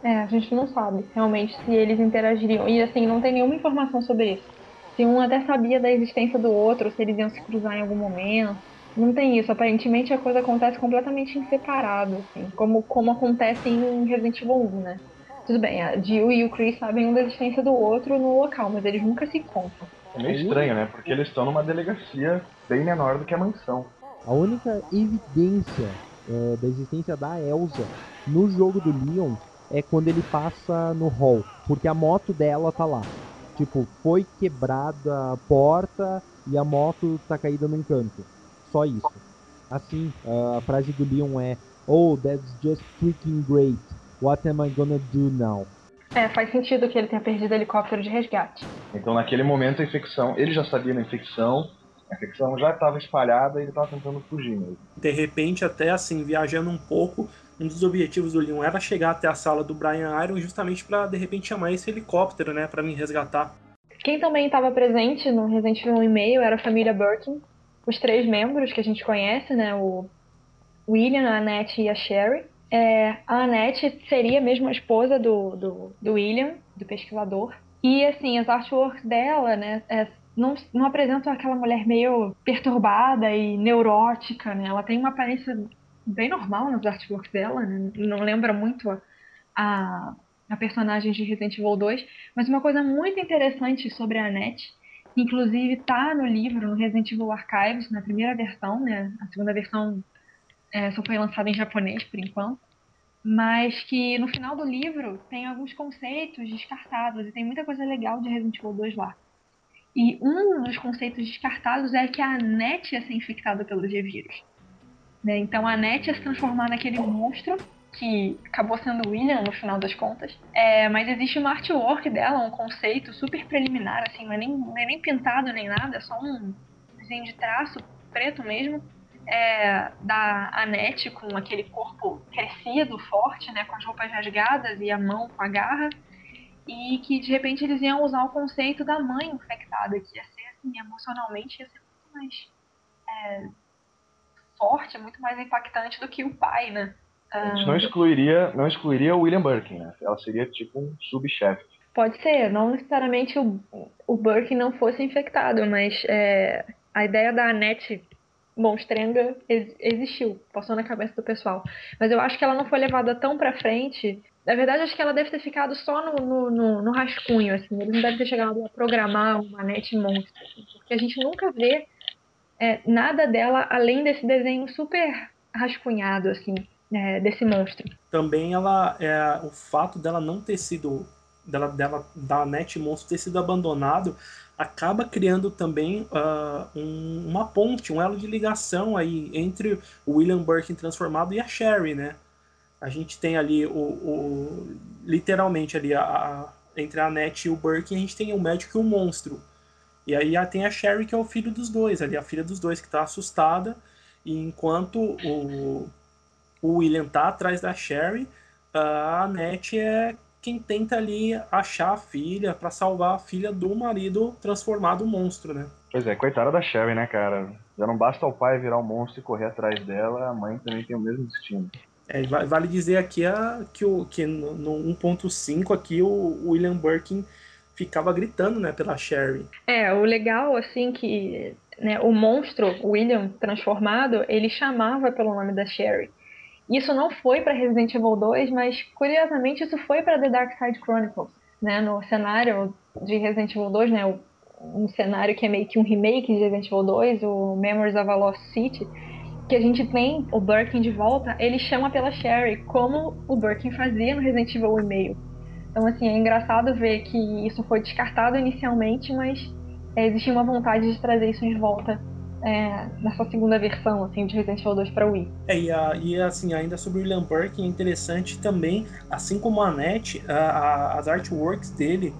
S5: É, a gente não sabe realmente se eles interagiriam. E assim, não tem nenhuma informação sobre isso. Se um até sabia da existência do outro, se eles iam se cruzar em algum momento. Não tem isso. Aparentemente a coisa acontece completamente em separado, assim. Como, como acontece em Resident Evil 1, né? Tudo bem, a Jill e o Chris sabem da existência do outro no local, mas eles nunca se encontram.
S4: É meio estranho, né? Porque eles estão numa delegacia bem menor do que a mansão.
S1: A única evidência é, da existência da Elsa no jogo do Leon é quando ele passa no hall, porque a moto dela tá lá. Tipo, foi quebrada a porta e a moto tá caída num canto. Só isso. Assim, a frase do Leon é: Oh, that's just freaking great. What am I gonna do now?
S5: É, faz sentido que ele tenha perdido o helicóptero de resgate.
S4: Então, naquele momento, a infecção, ele já sabia da infecção, a infecção já estava espalhada e ele estava tentando fugir mesmo.
S7: De repente, até assim, viajando um pouco, um dos objetivos do Leon era chegar até a sala do Brian Iron justamente para de repente chamar esse helicóptero, né, para me resgatar.
S5: Quem também estava presente no Resident Evil e-mail era a família Birkin, os três membros que a gente conhece, né, o William, a Annette e a Sherry. É, a Annette seria mesmo a esposa do, do, do, William, do pesquisador. E assim, as artworks dela, né, é, não, não apresentam aquela mulher meio perturbada e neurótica, né? Ela tem uma aparência bem normal nos artworks dela, né? não lembra muito a, a, a, personagem de Resident Evil 2, mas uma coisa muito interessante sobre a Annette, inclusive tá no livro, no Resident Evil Archives, na primeira versão, né? A segunda versão é, só foi lançada em japonês por enquanto, mas que no final do livro tem alguns conceitos descartados e tem muita coisa legal de Resident Evil 2 lá. E um dos conceitos descartados é que a Annette ia ser infectada pelo G-Vírus. Né? Então a Annette ia se transformar naquele monstro que acabou sendo William no final das contas. É, mas existe uma artwork dela, um conceito super preliminar, assim, não é nem, não é nem pintado nem nada, é só um desenho de traço preto mesmo. É, da Annette com aquele corpo crescido, forte, né, com as roupas rasgadas e a mão com a garra, e que de repente eles iam usar o conceito da mãe infectada, que ia ser assim, emocionalmente ia ser muito mais é, forte, muito mais impactante do que o pai, né?
S4: A gente não excluiria, não excluiria o William Birkin, né? Ela seria tipo um subchefe.
S5: Pode ser, não necessariamente o, o Birkin não fosse infectado, mas é, a ideia da Annette monstrenga ex existiu, passou na cabeça do pessoal. Mas eu acho que ela não foi levada tão pra frente. Na verdade, acho que ela deve ter ficado só no, no, no, no rascunho, assim. Eles não devem ter chegado a programar uma Annette monstro, assim, porque a gente nunca vê é, nada dela além desse desenho super rascunhado, assim, é, desse monstro.
S7: Também ela, é, o fato dela não ter sido, dela, dela da Net Monstro ter sido abandonado, acaba criando também uh, um, uma ponte, um elo de ligação aí entre o William Birkin transformado e a Sherry, né? A gente tem ali o, o literalmente ali a, a, entre a Net e o Birkin, a gente tem o médico e o monstro. E aí tem a Sherry, que é o filho dos dois, ali, a filha dos dois, que tá assustada. E enquanto o, o William tá atrás da Sherry, a Annette é quem tenta ali achar a filha para salvar a filha do marido transformado monstro, né?
S4: Pois é, coitada da Sherry, né, cara? Já não basta o pai virar um monstro e correr atrás dela, a mãe também tem o mesmo destino.
S7: É, vale dizer aqui a, que, o, que no, no 1.5 aqui o William Birkin ficava gritando, né, pela Sherry.
S5: É, o legal, assim, que né, o monstro, o William transformado, ele chamava pelo nome da Sherry. Isso não foi para Resident Evil 2, mas curiosamente isso foi para The Dark Side Chronicles, né, no cenário de Resident Evil 2, né, um cenário que é meio que um remake de Resident Evil 2, o Memories of a Lost City. que a gente tem o Birkin de volta, ele chama pela Sherry, como o Birkin fazia no Resident Evil e-mail. Então, assim, é engraçado ver que isso foi descartado inicialmente, mas é, existia uma vontade de trazer isso de volta é, nessa segunda versão, assim, de Resident Evil 2 para Wii.
S7: É, e, a, e assim, ainda sobre o William Birkin, é interessante também, assim como a NET, a, a, as artworks dele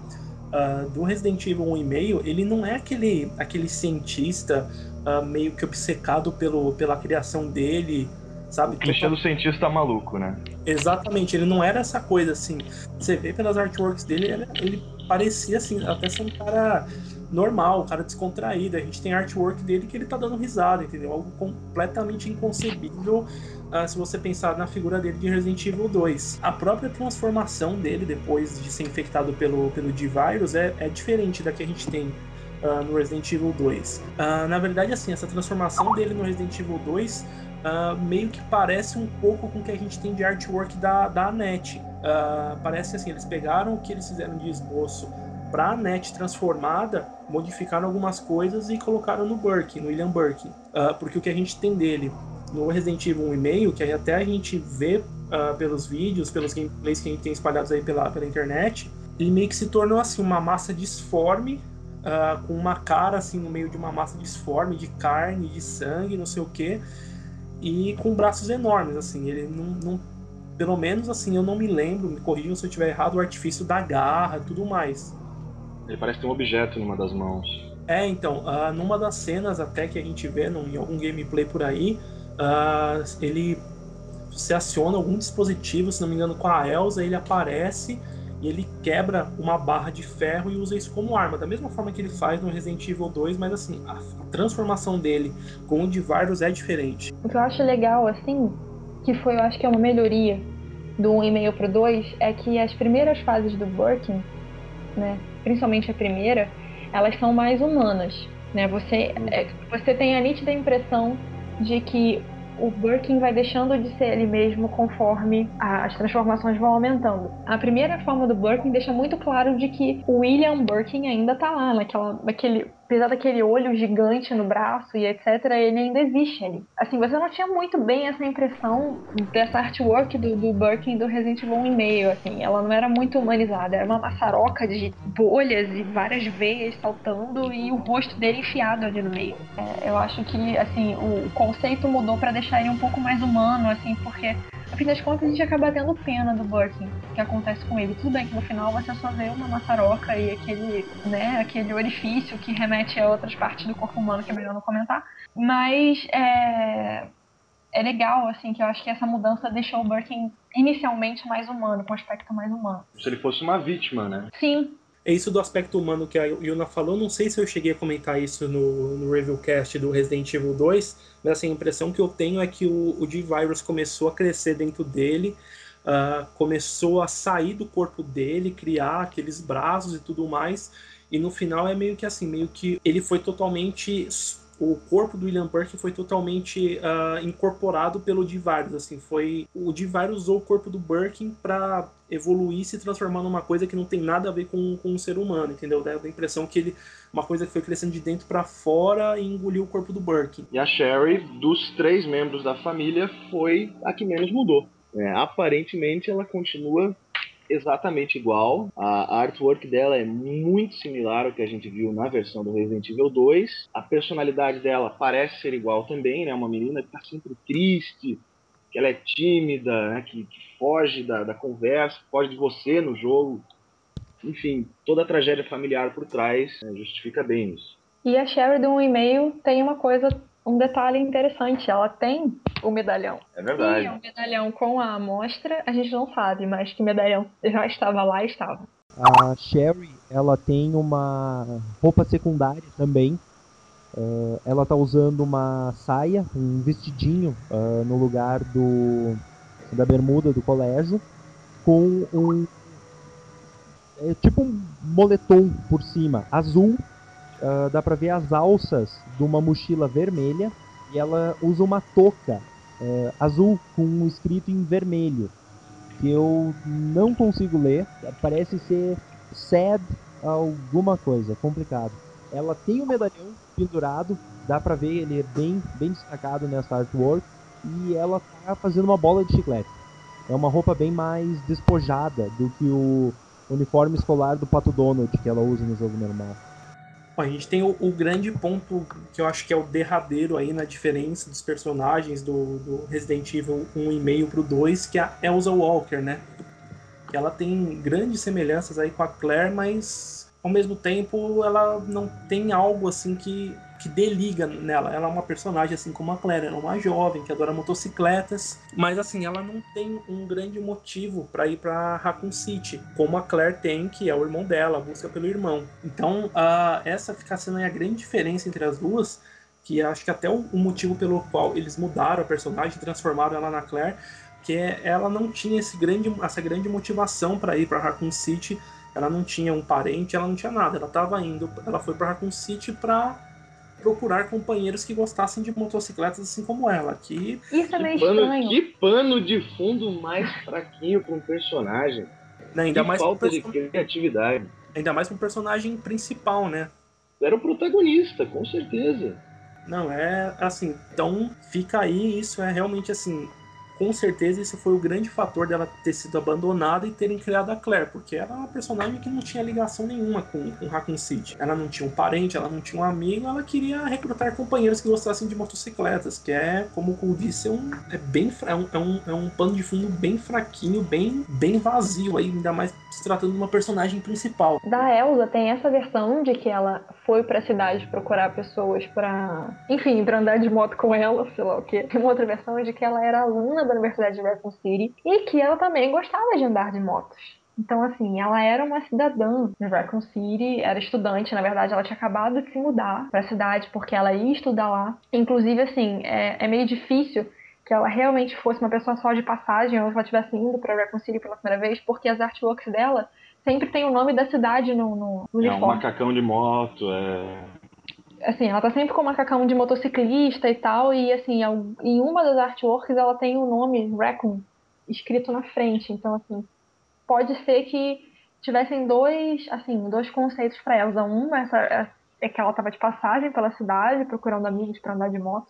S7: uh, do Resident Evil 1,5, ele não é aquele, aquele cientista uh, meio que obcecado pelo, pela criação dele, sabe?
S4: Clichê do cientista maluco, né?
S7: Exatamente, ele não era essa coisa assim. Você vê pelas artworks dele, ele, ele parecia assim, até ser um cara normal, um cara descontraído. A gente tem artwork dele que ele tá dando risada, entendeu? Algo completamente inconcebível uh, se você pensar na figura dele de Resident Evil 2. A própria transformação dele depois de ser infectado pelo, pelo D-Virus é, é diferente da que a gente tem Uh, no Resident Evil 2. Uh, na verdade, assim, essa transformação dele no Resident Evil 2 uh, meio que parece um pouco com o que a gente tem de artwork da, da NET. parece assim, eles pegaram o que eles fizeram de esboço para a NET transformada, modificaram algumas coisas e colocaram no Burke, no William Burke. porque o que a gente tem dele no Resident Evil 1,5, que até a gente vê pelos vídeos, pelos gameplays que a gente tem espalhados aí pela, pela internet, ele meio que se tornou assim uma massa disforme uh, com uma cara assim no meio de uma massa disforme de carne, de sangue, não sei o que, e com braços enormes, assim. Ele não, não, pelo menos assim, eu não me lembro, me corrijam se eu estiver errado, o artifício da garra, tudo mais.
S4: Ele parece ter um objeto numa das mãos.
S7: É, então, uh, numa das cenas até que a gente vê num, em algum gameplay por aí, uh, ele se aciona algum dispositivo, se não me engano, com a Elsa, ele aparece e ele quebra uma barra de ferro e usa isso como arma, da mesma forma que ele faz no Resident Evil 2, mas assim, a, a transformação dele com o de Virus é diferente.
S5: O que eu acho legal, assim, que foi, eu acho que é uma melhoria do 1,5 pro 2, é que as primeiras fases do Birkin, né, principalmente a primeira, elas são mais humanas, né, você, é, você tem a nítida impressão de que o Birkin vai deixando de ser ele mesmo conforme as transformações vão aumentando. A primeira forma do Birkin deixa muito claro de que o William Birkin ainda tá lá, naquela, naquele apesar daquele olho gigante no braço e etc, ele ainda existe ali. Assim, você não tinha muito bem essa impressão dessa artwork do, do Birkin do Resident Evil 1,5, assim, ela não era muito humanizada, era uma maçaroca de bolhas e várias veias saltando e o rosto dele enfiado ali no meio. É, eu acho que, assim, o conceito mudou para deixar ele um pouco mais humano, assim, porque no fim das contas, a gente acaba tendo pena do Birkin, que acontece com ele. Tudo bem que no final você só vê uma maçaroca e aquele, né, aquele orifício que remete a outras partes do corpo humano que é melhor não comentar. Mas é, é legal, assim, que eu acho que essa mudança deixou o Birkin inicialmente mais humano, com um aspecto mais humano.
S4: Se ele fosse uma vítima, né?
S5: Sim,
S7: é isso do aspecto humano que a Yuna falou. Não sei se eu cheguei a comentar isso no, no reviewcast do Resident Evil 2, mas assim, a impressão que eu tenho é que o, o D-Virus começou a crescer dentro dele, uh, começou a sair do corpo dele, criar aqueles braços e tudo mais. E no final é meio que assim, meio que ele foi totalmente o corpo do William Burke foi totalmente uh, incorporado pelo D-Virus, assim, foi o D-Virus usou o corpo do Birkin para evoluir se transformar numa coisa que não tem nada a ver com, com um ser humano, entendeu? Dá a impressão que ele uma coisa que foi crescendo de dentro para fora e engoliu o corpo do Birkin.
S4: E a Sherry, dos três membros da família, foi a que menos mudou. É, aparentemente ela continua exatamente igual. A artwork dela é muito similar ao que a gente viu na versão do Resident Evil 2. A personalidade dela parece ser igual também, né? Uma menina que está sempre triste, que ela é tímida, né? que, que, foge da, da conversa, foge de você no jogo. Enfim, toda a tragédia familiar por trás né? justifica bem isso.
S5: E a Sheridan, um e-mail, tem uma coisa um detalhe interessante, ela tem o medalhão.
S4: É verdade.
S5: Sim, é um medalhão com a amostra, a gente não sabe, mas que medalhão já estava lá e estava.
S1: A Sherry, ela tem uma roupa secundária também. Uh, ela tá usando uma saia, um vestidinho uh, no lugar do da bermuda do colégio, com um é, tipo um moletom por cima, azul uh, dá pra ver as alças de uma mochila vermelha e ela usa uma touca uh, azul com um escrito em vermelho que eu não consigo ler. Parece ser sad alguma coisa, complicado. Ela tem o um medalhão pendurado dá pra ver, ele é bem, bem destacado nessa artwork. E ela tá fazendo uma bola de chiclete. É uma roupa bem mais despojada do que o uniforme escolar do Pato Donald que ela usa no jogo normal.
S7: A gente tem o, o, grande ponto que eu acho que é o derradeiro aí na diferença dos personagens do, do Resident Evil 1,5 pro 2, que é a Elsa Walker, né? Ela tem grandes semelhanças aí com a Claire, mas ao mesmo tempo ela não tem algo assim que que deliga nela. Ela é uma personagem assim como a Claire, ela é uma jovem que adora motocicletas, mas assim, ela não tem um grande motivo para ir para Raccoon City, como a Claire tem, que é o irmão dela, busca pelo irmão. Então, uh, essa fica sendo a grande diferença entre as duas, que acho que até o, o motivo pelo qual eles mudaram a personagem, transformaram ela na Claire, que é, ela não tinha esse grande, essa grande motivação para ir para Raccoon City. Ela não tinha um parente, ela não tinha nada. Ela estava indo, ela foi para Raccoon City para procurar companheiros que gostassem de motocicletas assim como ela. Que,
S5: Isso é meio
S4: pano,
S5: estranho.
S4: Que pano de fundo mais fraquinho para um personagem.
S7: Né, ainda
S4: que
S7: mais
S4: falta de criatividade.
S7: Ainda mais para um personagem principal, né?
S4: Era o protagonista, com certeza.
S7: Não, é assim, então fica aí, isso é realmente assim, com certeza esse foi o grande fator dela ter sido abandonada e terem criado a Claire, porque ela é uma personagem que não tinha ligação nenhuma com, com Raccoon City. Ela não tinha um parente, ela não tinha um amigo, ela queria recrutar companheiros que gostassem de motocicletas, que é, como o Cole disse, é um, é bem, é um, é, um, é um pano de fundo bem fraquinho, bem, bem vazio, aí, ainda mais se tratando de uma personagem principal.
S5: Da Elsa tem essa versão de que ela foi pra cidade procurar pessoas pra, enfim, pra andar de moto com ela, sei lá o que. Tem uma outra versão de que ela era aluna da Universidade de Raccoon City e que ela também gostava de andar de motos. Então, assim, ela era uma cidadã de Raccoon City, era estudante, na verdade, ela tinha acabado de se mudar para a cidade porque ela ia estudar lá. Inclusive, assim, é, é, meio difícil que ela realmente fosse uma pessoa só de passagem ou se ela estivesse indo para City pela primeira vez, porque as artworks dela sempre tem o nome da cidade no, no, no
S4: É
S5: uniforme.
S4: um macacão de moto, é.
S5: assim, ela tá sempre com o macacão de motociclista e tal, e assim, em uma das artworks ela tem o nome Raccoon escrito na frente, então assim, pode ser que tivessem dois, assim, dois conceitos para Elsa. Um essa, é que ela tava de passagem pela cidade, procurando amigos para andar de moto,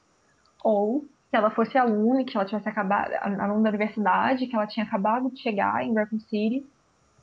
S5: ou que ela fosse aluna, que ela tivesse acabado, aluna da universidade, que ela tinha acabado de chegar em Raccoon City,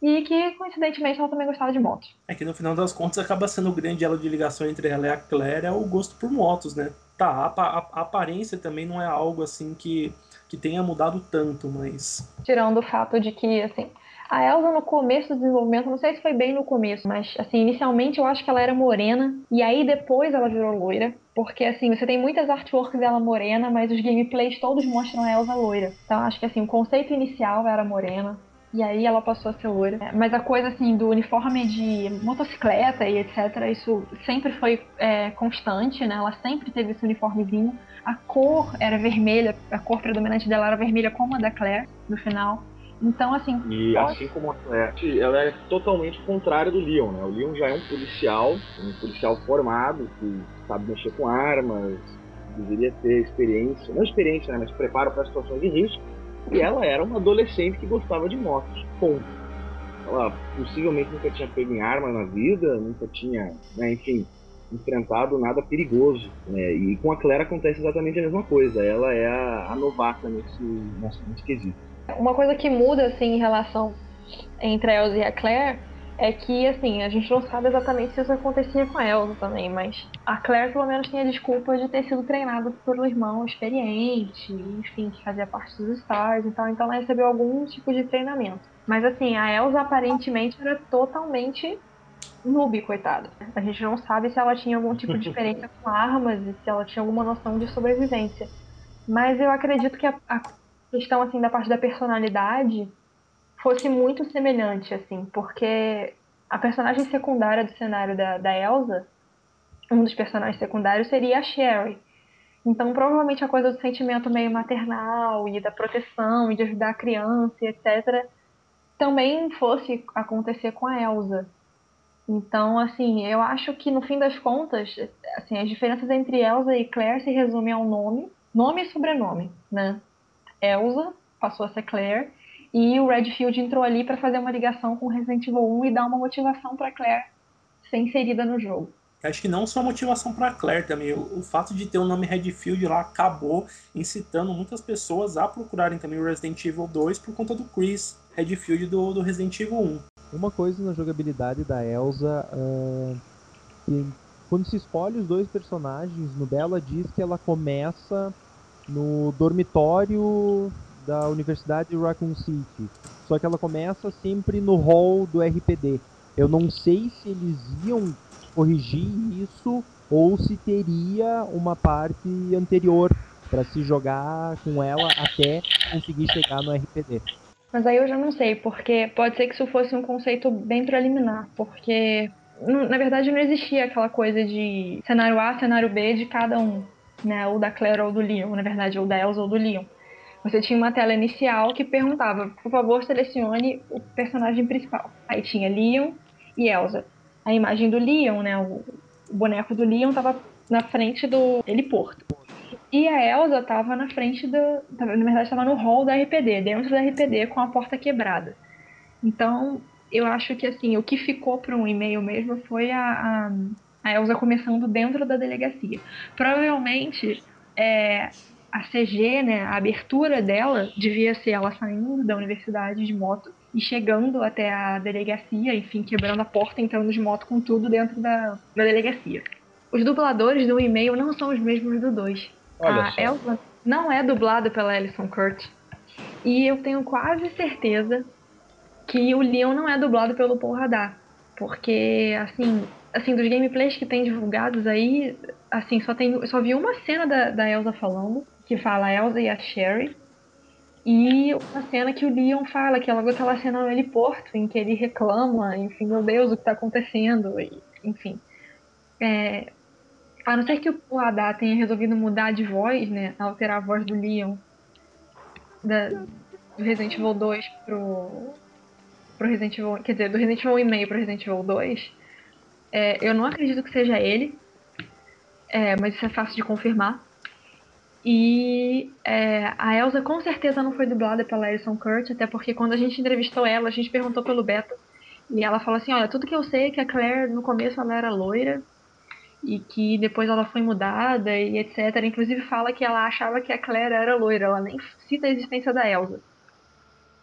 S5: e que, coincidentemente, ela também gostava de motos.
S7: É que no final das contas acaba sendo o grande elo de ligação entre ela e a Claire é o gosto por motos, né? Tá, a, a, a aparência também não é algo assim que, que tenha mudado tanto, mas.
S5: Tirando o fato de que, assim, a Elsa no começo do desenvolvimento, não sei se foi bem no começo, mas assim, inicialmente eu acho que ela era morena e aí depois ela virou loira, porque assim, você tem muitas artworks dela morena, mas os gameplays todos mostram a Elsa loira. Então acho que assim, o conceito inicial era morena, e aí ela passou a ser loira. Mas a coisa assim do uniforme de motocicleta e etc, isso sempre foi é, constante, né? Ela sempre teve esse uniformezinho. A cor era vermelha, a cor predominante dela era vermelha como a da Claire no final. Então, assim.
S4: E pode... assim como a Claire, ela é totalmente contrária do Leon, né? O Leon já é um policial, um policial formado, que sabe mexer com armas, deveria ter experiência, não experiência, né? Mas preparo para situações de risco e ela era uma adolescente que gostava de motos. Ponto. Ela possivelmente nunca tinha pego em arma na vida, nunca tinha, né, enfim, enfrentado nada perigoso. Né? E com a Claire acontece exatamente a mesma coisa. Ela é a, a novata nesse, nesse, nesse quesito.
S5: Uma coisa que muda assim em relação entre a Elsa e a Claire é que, assim, a gente não sabe exatamente se isso acontecia com a Elsa também, mas a Claire pelo menos tinha desculpa de ter sido treinada por um irmão experiente, enfim, que fazia parte dos Stars e tal, então ela recebeu algum tipo de treinamento. Mas, assim, a Elsa aparentemente era totalmente noob, coitada. A gente não sabe se ela tinha algum tipo de experiência com armas e se ela tinha alguma noção de sobrevivência. Mas eu acredito que a, a questão, assim, da parte da personalidade fosse muito semelhante, assim, porque a personagem secundária do cenário da, da Elsa, um dos personagens secundários seria a Sherry. Então, provavelmente a coisa do sentimento meio maternal e da proteção e de ajudar a criança etc. também fosse acontecer com a Elsa. Então, assim, eu acho que no fim das contas, assim, as diferenças entre Elsa e Claire se resumem ao nome, nome e sobrenome, né? Elsa passou a ser Claire e o Redfield entrou ali para fazer uma ligação com Resident Evil 1 e dar uma motivação para Claire ser inserida no jogo.
S7: acho que não só a motivação para Claire também, o, o, fato de ter o nome Redfield lá acabou incitando muitas pessoas a procurarem também o Resident Evil 2 por conta do Chris Redfield do, do Resident Evil 1.
S1: Uma coisa na jogabilidade da Elsa, uh, que quando se escolhe os dois personagens, no dela diz que ela começa no dormitório da Universidade de Raccoon City. Só que ela começa sempre no hall do RPD. Eu não sei se eles iam corrigir isso ou se teria uma parte anterior para se jogar com ela até conseguir chegar no RPD.
S5: Mas aí eu já não sei, porque pode ser que isso fosse um conceito bem preliminar, porque na verdade não existia aquela coisa de cenário A, cenário B de cada um, né? Ou da Claire ou do Leon, na verdade, ou da Elsa ou do Leon. Você tinha uma tela inicial que perguntava, por favor, selecione o personagem principal. Aí tinha Leon e Elsa. A imagem do Leon, né? O boneco do Leon estava na frente do heliporto. E a Elsa estava na frente do. Na verdade, estava no hall da RPD, dentro da RPD com a porta quebrada. Então, eu acho que assim, o que ficou para um e-mail mesmo foi a, a, a Elsa começando dentro da delegacia. Provavelmente, é, a CG, né, a abertura dela devia ser ela saindo da universidade de moto e chegando até a delegacia, enfim, quebrando a porta, entrando de moto com tudo dentro da, da delegacia. Os dubladores do e-mail não são os mesmos do 2. A só. Elsa não é dublada pela Alison Kurt. E eu tenho quase certeza que o Leon não é dublado pelo Paul Radar. Porque, assim, assim, dos gameplays que tem divulgados aí, assim, só tem. Só vi uma cena da, da Elsa falando que fala a Elsa e a Sherry. E uma cena que o Leon fala, que é logo aquela cena no heliporto, em que ele reclama, enfim, meu Deus, o que tá acontecendo, e, enfim. É, a não ser que o Hadar tenha resolvido mudar de voz, né, alterar a voz do Leon da, do Resident Evil 2 pro, pro Resident Evil, quer dizer, do Resident Evil 1,5 pro Resident Evil 2, é, eu não acredito que seja ele, é, mas isso é fácil de confirmar. E é, a Elsa com certeza não foi dublada pela Alison Kurt, até porque quando a gente entrevistou ela, a gente perguntou pelo beta. E ela falou assim, olha, tudo que eu sei é que a Claire no começo ela era loira e que depois ela foi mudada e etc. Inclusive fala que ela achava que a Claire era loira, ela nem cita a existência da Elsa.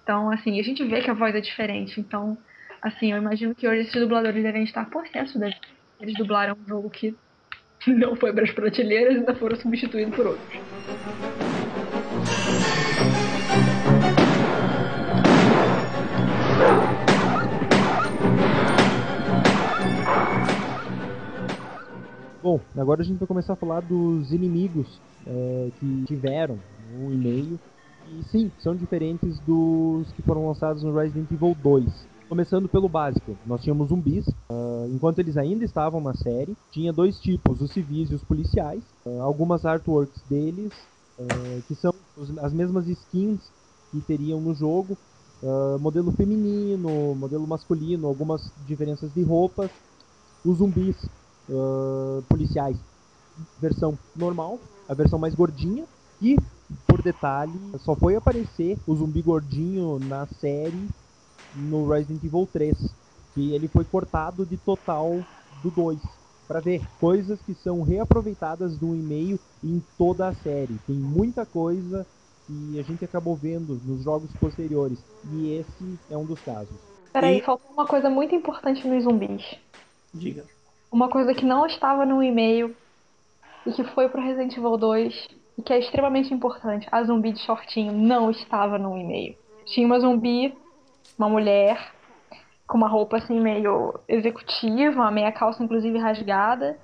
S5: Então, assim, a gente vê que a voz é diferente. Então, assim, eu imagino que hoje esses dubladores devem estar possessos. Eles dublaram um jogo que não foi para as prateleiras e ainda foram substituídos por outros.
S1: Bom, agora a gente vai começar a falar dos inimigos é, que tiveram no e-mail. E sim, são diferentes dos que foram lançados no Resident Evil 2. Começando pelo básico, nós tínhamos zumbis, uh, enquanto eles ainda estavam na série. Tinha dois tipos, os civis e os policiais. Uh, algumas artworks deles, uh, que são as mesmas skins que teriam no jogo. modelo feminino, modelo masculino, algumas diferenças de roupas. Os zumbis policiais, versão normal, a versão mais gordinha. E, por detalhe, só foi aparecer o zumbi gordinho na série no Resident Evil 3, que ele foi cortado de total do 2 para ver coisas que são reaproveitadas do e-mail em toda a série. Tem muita coisa que a gente acabou vendo nos jogos posteriores e esse é um dos casos.
S5: Peraí, e... faltou uma coisa muito importante nos zumbis.
S7: Diga.
S5: Uma coisa que não estava no e-mail e que foi pro Resident Evil 2 e que é extremamente importante. A zumbi de shortinho não estava no e-mail. Tinha uma zumbi uma mulher com uma roupa assim meio executiva, meia calça inclusive rasgada.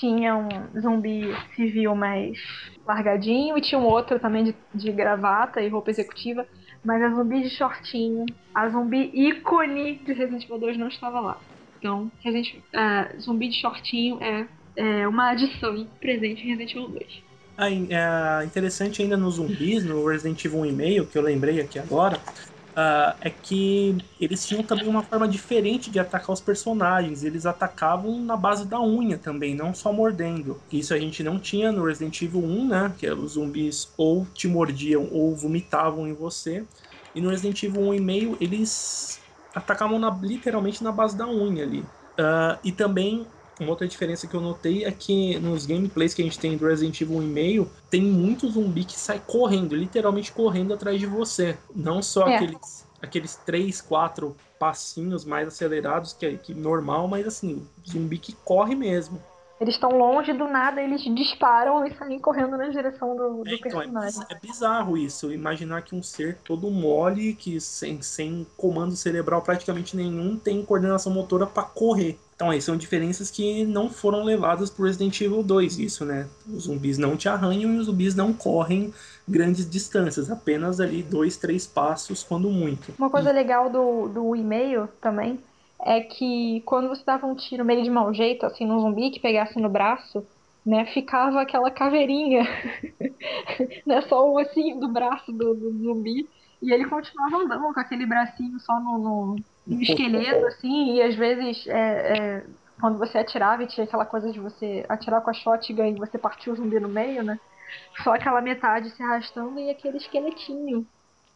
S5: Tinha um zumbi civil mais largadinho e tinha um outro também de, de gravata e roupa executiva. Mas a zumbi de shortinho, a zumbi ícone de Resident Evil 2 não estava lá. Então, Resident, uh, zumbi de shortinho é, é uma adição presente em Resident Evil 2.
S7: Ah, é interessante ainda nos zumbis, no Resident Evil 1,5, que eu lembrei aqui agora, uh, é que eles tinham também uma forma diferente de atacar os personagens. Eles atacavam na base da unha também, não só mordendo. Isso a gente não tinha no Resident Evil 1, né? Que os zumbis ou te mordiam ou vomitavam em você. E no Resident Evil 1,5 eles atacavam na, literalmente na base da unha ali. Uh, e também uma outra diferença que eu notei é que nos gameplays que a gente tem do Resident Evil 1,5, tem muito zumbi que sai correndo, literalmente correndo atrás de você. Não só
S5: É.
S7: aqueles, aqueles 3, 4 passinhos mais acelerados que é que normal, mas assim, zumbi que corre mesmo.
S5: Eles estão longe do nada, eles disparam e saem correndo na direção do, do
S7: É, então, é,
S5: personagem.
S7: é bizarro isso. Imaginar que um ser todo mole, que sem, sem comando cerebral praticamente nenhum, tem coordenação motora pra correr. Então, aí são diferenças que não foram levadas pro Resident Evil 2, isso, né? Os zumbis não te arranham e os zumbis não correm grandes distâncias, apenas ali dois, três passos, quando muito.
S5: Uma coisa legal do, do e-mail também é que quando você dava um tiro meio de mau jeito, assim, no zumbi que pegasse no braço, né, ficava aquela caveirinha, né, só o ossinho do braço do, do zumbi, e ele continuava andando com aquele bracinho só no, no, no esqueleto, assim, e às vezes é, é, quando você atirava e tinha aquela coisa de você atirar com a shotgun e você partir o zumbi no meio, né, só aquela metade se arrastando e aquele esqueletinho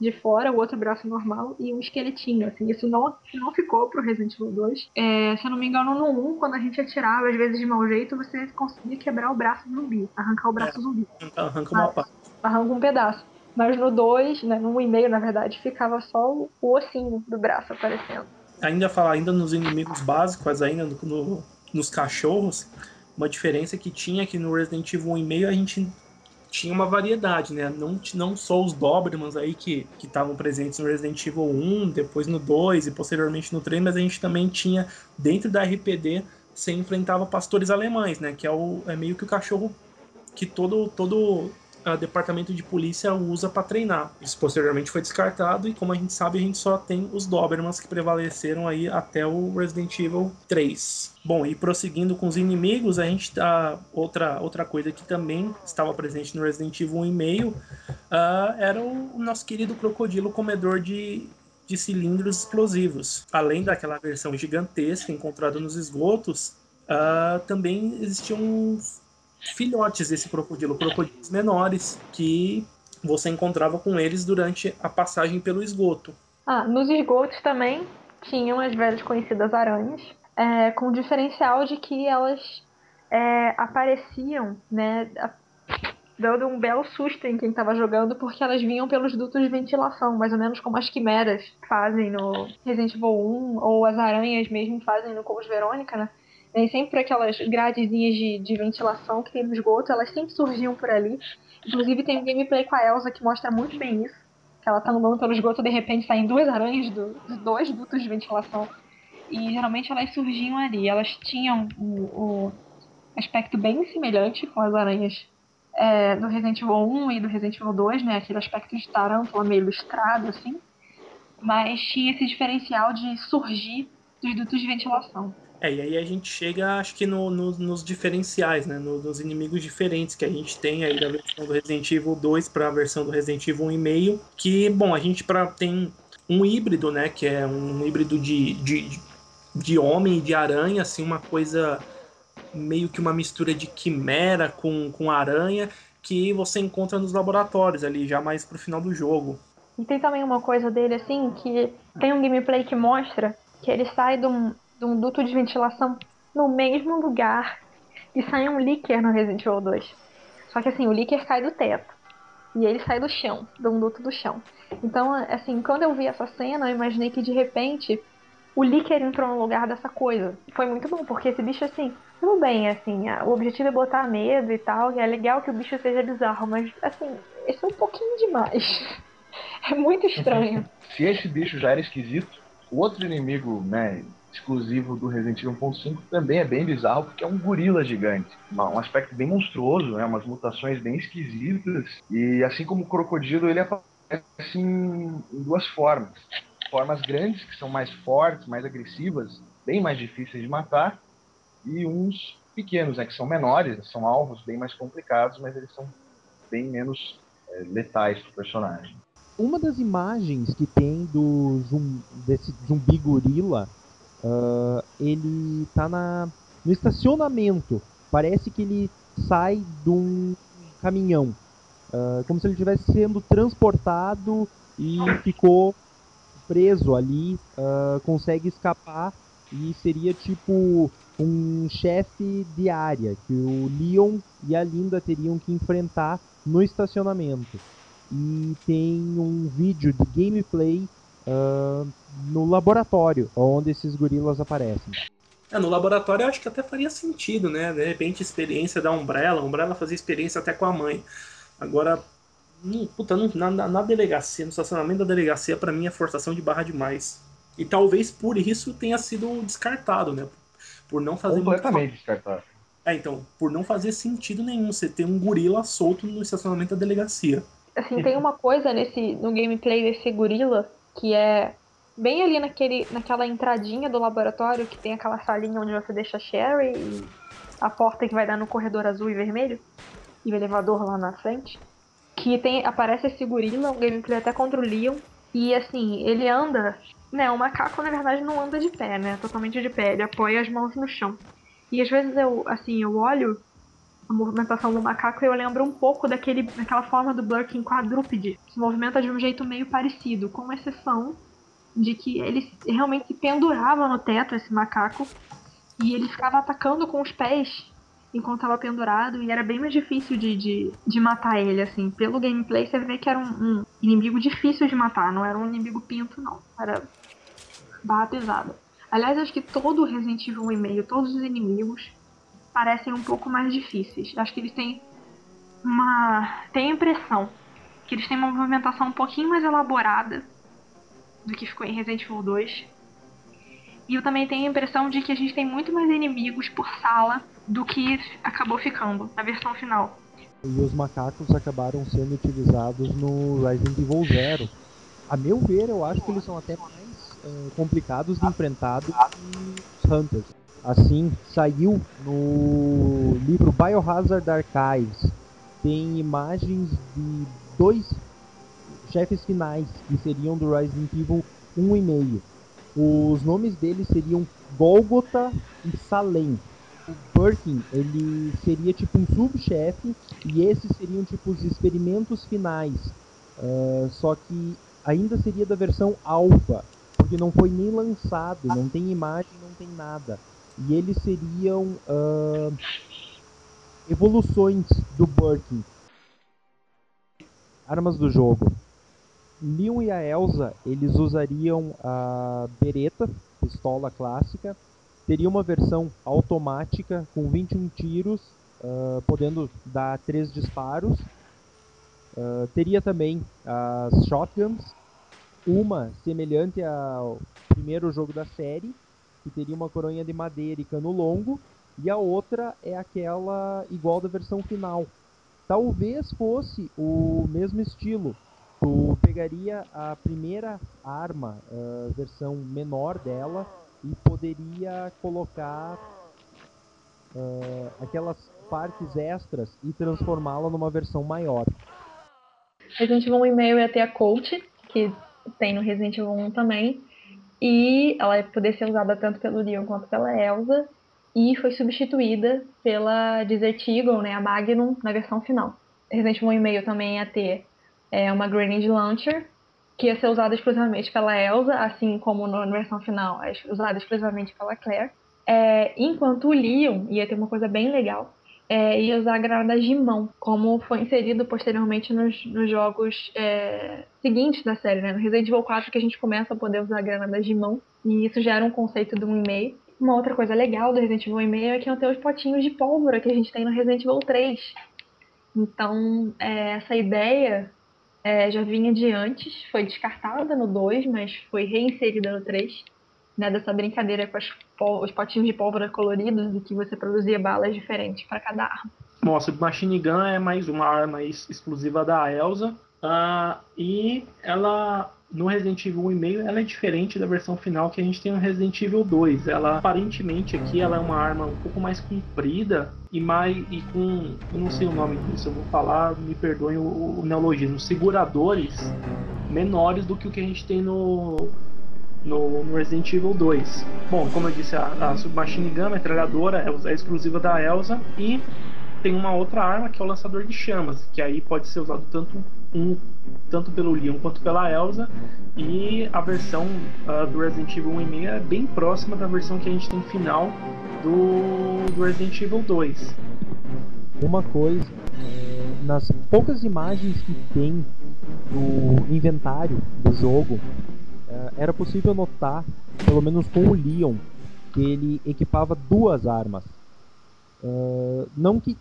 S5: de fora, o outro braço normal e um esqueletinho, assim. Isso não, não ficou pro Resident Evil 2. É, se eu não me engano, no 1, quando a gente atirava, às vezes de mau jeito, você conseguia quebrar o braço do zumbi, arrancar o braço do zumbi,
S7: Arranca, arranca uma parte.
S5: arranca um pedaço. Mas no 2, né, no 1,5 na verdade, ficava só o, o ossinho do braço aparecendo.
S7: Ainda falar ainda nos inimigos básicos, ainda no, no- nos cachorros, uma diferença que tinha que no Resident Evil 1,5 a gente tinha uma variedade, né? Não, não só os Dobermans aí que que estavam presentes no Resident Evil 1, depois no 2 e posteriormente no 3, mas a gente também tinha dentro da RPD você enfrentava pastores alemães, né? Que é, o, é meio que o cachorro que todo todo ah, departamento de polícia usa para treinar. Isso posteriormente foi descartado e como a gente sabe, a gente só tem os Dobermans que prevaleceram aí até o Resident Evil 3. Bom, e prosseguindo com os inimigos, a gente tá outra outra coisa que também estava presente no Resident Evil 1,5 ah, era o, nosso querido crocodilo comedor de de cilindros explosivos. Além daquela versão gigantesca encontrada nos esgotos, ah, também existiam uns filhotes desse crocodilo, crocodilos menores, que você encontrava com eles durante a passagem pelo esgoto.
S5: Ah, nos esgotos também tinham as velhas conhecidas aranhas, é, com o diferencial de que elas é, apareciam, né, dando um belo susto em quem estava jogando, porque elas vinham pelos dutos de ventilação, mais ou menos como as quimeras fazem no Resident Evil 1, ou as aranhas mesmo fazem no Code Verônica, né? Nem sempre aquelas gradezinhas de, de ventilação que tem no esgoto, elas sempre surgiam por ali. Inclusive tem um gameplay com a Elsa que mostra muito bem isso que ela tá andando pelo esgoto de repente saem duas aranhas do, dois dutos de ventilação. E geralmente elas surgiam ali. Elas tinham o, o aspecto bem semelhante com as aranhas é, do Resident Evil 1 e do Resident Evil 2, né? Aquele aspecto de tarântula meio ilustrado, assim. Mas tinha esse diferencial de surgir dos dutos de ventilação.
S7: É, e aí a gente chega, acho que no- no- nos diferenciais, né? no- nos inimigos diferentes que a gente tem aí da versão do Resident Evil 2 para a versão do Resident Evil 1,5. Que, bom, a gente pra, tem um híbrido, né? Que é um híbrido de, de, de homem e de aranha, assim, uma coisa meio que uma mistura de quimera com, com aranha que você encontra nos laboratórios ali, já mais pro final do jogo.
S5: E tem também uma coisa dele, assim, que tem um gameplay que mostra que ele sai de um, de um duto de ventilação no mesmo lugar e sai um leaker no Resident Evil 2. Só que assim, o leaker cai do teto. E ele sai do chão, de um duto do chão. Então, assim, quando eu vi essa cena, eu imaginei que de repente o leaker entrou no lugar dessa coisa. Foi muito bom, porque esse bicho, assim, tudo bem, assim, o objetivo é botar medo e tal, e é legal que o bicho seja bizarro, mas, assim, esse é um pouquinho demais. É muito estranho.
S4: Se esse bicho já era esquisito, o outro inimigo, né, exclusivo do Resident Evil 1.5 também é bem bizarro, porque é um gorila gigante. Um aspecto bem monstruoso, né, umas mutações bem esquisitas. E assim como o crocodilo, ele aparece em, duas formas. Formas grandes, que são mais fortes, mais agressivas, bem mais difíceis de matar. E uns pequenos, né, que são menores, são alvos bem mais complicados, mas eles são bem menos eh, letais para o personagem.
S1: Uma das imagens que tem do zum- desse zumbi gorila, ah, ele tá na, no estacionamento. Parece que ele sai de um caminhão. ah, como se ele estivesse sendo transportado e ficou preso ali, ah, consegue escapar e seria tipo um chefe de área que o Leon e a Linda teriam que enfrentar no estacionamento. E tem um vídeo de gameplay uh, no laboratório, onde esses gorilas aparecem.
S7: É, no laboratório eu acho que até faria sentido, né? De repente, experiência da Umbrella. A Umbrella fazia experiência até com a mãe. Agora, hum, puta, na, na, na, delegacia, no estacionamento da delegacia, para mim é forçação de barra demais. E talvez por isso tenha sido descartado, né? Por não fazer
S4: Completamente muito... descartado.
S7: É, então, por não fazer sentido nenhum você ter um gorila solto no estacionamento da delegacia.
S5: Assim, tem uma coisa nesse no gameplay desse gorila que é bem ali naquele, naquela entradinha do laboratório que tem aquela salinha onde você deixa a Sherry e a porta que vai dar no corredor azul e vermelho e o elevador lá na frente. Que tem, aparece esse gorila, um gameplay até contra o Leon. E assim, ele anda. Né, o macaco na verdade não anda de pé, né? Totalmente de pé, ele apoia as mãos no chão. E às vezes eu, assim, eu olho a movimentação do macaco eu lembro um pouco daquele, daquela forma do Blurking quadrúpede. Se movimenta de um jeito meio parecido, com exceção de que ele realmente se pendurava no teto, esse macaco, e ele ficava atacando com os pés enquanto estava pendurado, e era bem mais difícil de, de, de, matar ele, assim. Pelo gameplay você vê que era um, um, inimigo difícil de matar, não era um inimigo pinto, não. Era barra pesada. Aliás, acho que todo Resident Evil 1 e meio, todos os inimigos, parecem um pouco mais difíceis. Acho que eles têm uma. tem a impressão que eles têm uma movimentação um pouquinho mais elaborada do que ficou em Resident Evil 2. E eu também tenho a impressão de que a gente tem muito mais inimigos por sala do que acabou ficando na versão final.
S1: E os macacos acabaram sendo utilizados no Resident Evil Zero. A meu ver, eu acho que eles são até mais uh, complicados de enfrentar do que os Hunters. Assim, saiu no livro Biohazard Archives. Tem imagens de dois chefes finais, que seriam do Resident Evil 1,5. Os nomes deles seriam Golgotha e Salem. O Birkin, ele seria tipo um subchefe e esses seriam tipo os experimentos finais. Uh, só que ainda seria da versão alfa, porque não foi nem lançado, não tem imagem, não tem nada. E eles seriam uh, evoluções do Birkin. Armas do jogo. Leon e a Elsa, eles usariam a Beretta, pistola clássica. Teria uma versão automática com 21 tiros, uh, podendo dar 3 disparos. Uh, teria também as shotguns, uma semelhante ao primeiro jogo da série, que teria uma coronha de madeira e cano longo, e a outra é aquela igual da versão final. Talvez fosse o mesmo estilo, tu pegaria a primeira arma, a versão menor dela, e poderia colocar uh, aquelas partes extras e transformá-la numa versão maior.
S5: Resident Evil 1 e-mail ter a Colt, que tem no Resident Evil 1 também, e ela ia poder ser usada tanto pelo Leon quanto pela Elsa, e foi substituída pela Desert Eagle, né, a Magnum, na versão final. Resident 1 e-mail também ia ter é uma Grenade Launcher, que ia ser usada exclusivamente pela Elsa, assim como na versão final é usada exclusivamente pela Claire. É, enquanto o Leon ia ter uma coisa bem legal, é, ia usar granadas de mão, como foi inserido posteriormente nos, nos jogos é, seguintes da série, né? No Resident Evil 4 que a gente começa a poder usar granadas de mão, e isso já era um conceito do 1,5. Uma outra coisa legal do Resident Evil 1,5 é que não tem os potinhos de pólvora que a gente tem no Resident Evil 3. Então, é, essa ideia é, já vinha de antes, foi descartada no 2, mas foi reinserida no 3. Né, dessa brincadeira com os potinhos de pólvora coloridos e que você produzia balas diferentes para cada arma.
S7: Bom, a Submachine Gun é mais uma arma exclusiva da Elsa. Uh, e ela no Resident Evil 1,5 ela é diferente da versão final que a gente tem no Resident Evil 2. Ela aparentemente aqui ela é uma arma um pouco mais comprida e mais e com eu não sei o nome disso, eu vou falar, me perdoem o, o neologismo, seguradores menores do que o que a gente tem no no, no, Resident Evil 2. Bom, como eu disse, a, a Submachine Gun, a metralhadora, é, é exclusiva da Elsa e tem uma outra arma que é o lançador de chamas, que aí pode ser usado tanto um tanto pelo Leon quanto pela Elsa e a versão uh, do Resident Evil 1 e meia é bem próxima da versão que a gente tem final do, do Resident Evil 2.
S1: Uma coisa, é, nas poucas imagens que tem do inventário do jogo, era possível notar, pelo menos com o Leon, que ele equipava duas armas. É, não que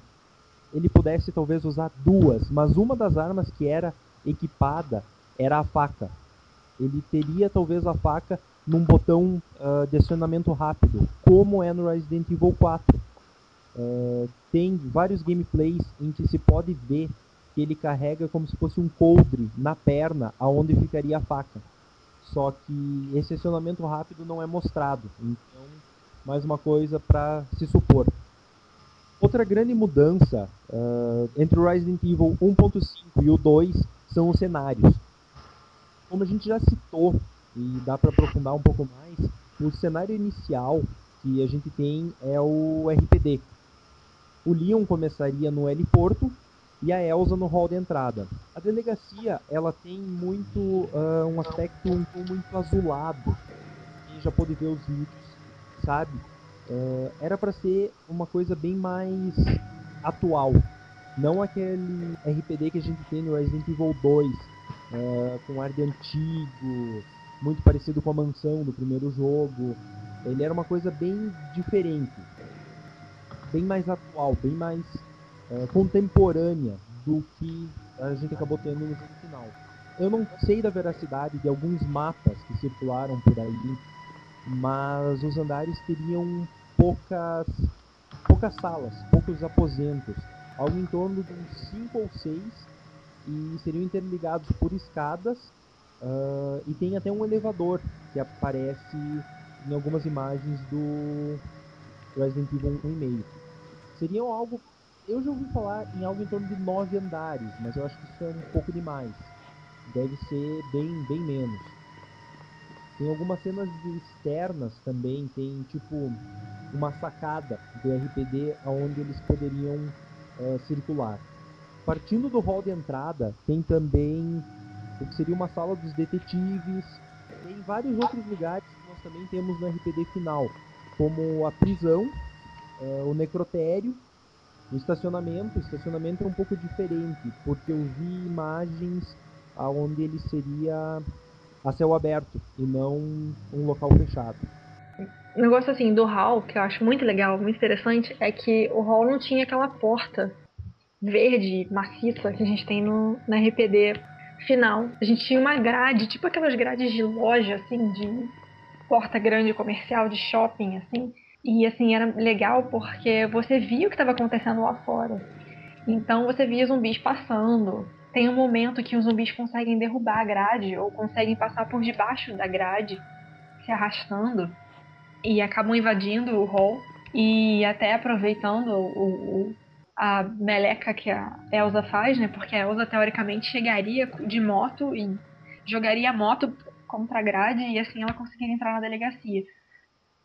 S1: ele pudesse talvez usar duas, mas uma das armas que era equipada era a faca. Ele teria talvez a faca num botão uh, de acionamento rápido, como é no Resident Evil 4. Uh, tem vários gameplays em que se pode ver que ele carrega como se fosse um coldre na perna, aonde ficaria a faca. Só que esse acionamento rápido não é mostrado. Então, mais uma coisa para se supor. Outra grande mudança uh, entre o Resident Evil 1.5 e o 2 são os cenários. Como a gente já citou, e dá para aprofundar um pouco mais, o cenário inicial que a gente tem é o RPD. O Leon começaria no Heliporto e a Elsa no hall de entrada. A delegacia ela tem muito uh, um aspecto um muito azulado. Quem já pôde ver os vídeos sabe Uh, era para ser uma coisa bem mais atual. Não aquele RPD que a gente tem no Resident Evil 2, uh, eh, com ar de antigo, muito parecido com a mansão do primeiro jogo. Ele era uma coisa bem diferente, bem mais atual, bem mais uh, contemporânea do que a gente acabou tendo no jogo final. Eu não sei da veracidade de alguns mapas que circularam por aí, mas os andares teriam poucas, poucas salas, poucos aposentos, algo em torno de uns 5 ou 6, e seriam interligados por escadas, uh, e tem até um elevador que aparece em algumas imagens do Resident Evil 1,5. Seriam algo. Eu já ouvi falar em algo em torno de 9 andares, mas eu acho que isso é um pouco demais. Deve ser bem, bem menos. Tem algumas cenas externas também, tem tipo uma sacada do RPD onde eles poderiam uh, circular. Partindo do hall de entrada, tem também o que seria uma sala dos detetives, tem vários outros lugares que nós também temos no RPD final, como a prisão, uh, o necrotério, o estacionamento. O estacionamento é um pouco diferente, porque eu vi imagens aonde ele seria a céu aberto e não um local fechado.
S5: O negócio assim do hall, que eu acho muito legal, muito interessante, é que o hall não tinha aquela porta verde, maciça que a gente tem no, na RPD final. A gente tinha uma grade, tipo aquelas grades de loja, assim, de porta grande comercial, de shopping, assim. E assim, era legal porque você via o que estava acontecendo lá fora. Então você via zumbis passando, tem um momento que os zumbis conseguem derrubar a grade ou conseguem passar por debaixo da grade, se arrastando e acabam invadindo o hall e até aproveitando o, o, a meleca que a Elsa faz, né? Porque a Elsa teoricamente chegaria de moto e jogaria a moto contra a grade e assim ela conseguiria entrar na delegacia.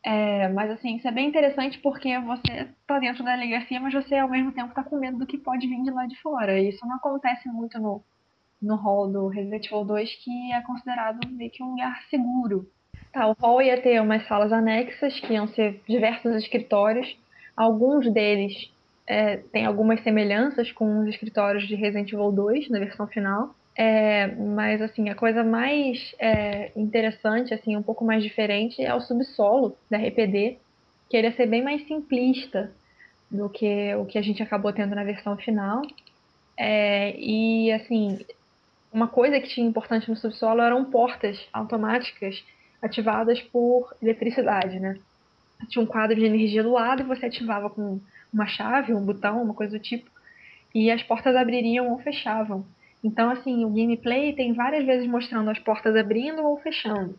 S5: É, mas assim, isso é bem interessante porque você tá dentro da delegacia, mas você ao mesmo tempo tá com medo do que pode vir de lá de fora. E isso não acontece muito no, no hall do Resident Evil 2, que é considerado meio que um lugar seguro. Tá, o hall ia ter umas salas anexas, que iam ser diversos escritórios. Alguns deles é, têm algumas semelhanças com os escritórios de Resident Evil 2, na versão final. É, mas assim, a coisa mais é, interessante, assim, um pouco mais diferente é o subsolo da RPD, que ele ia ser bem mais simplista do que o que a gente acabou tendo na versão final. É, e assim, uma coisa que tinha importante no subsolo eram portas automáticas ativadas por eletricidade, né? Tinha um quadro de energia do lado e você ativava com uma chave, um botão, uma coisa do tipo, e as portas abririam ou fechavam. Então, assim, o gameplay tem várias vezes mostrando as portas abrindo ou fechando.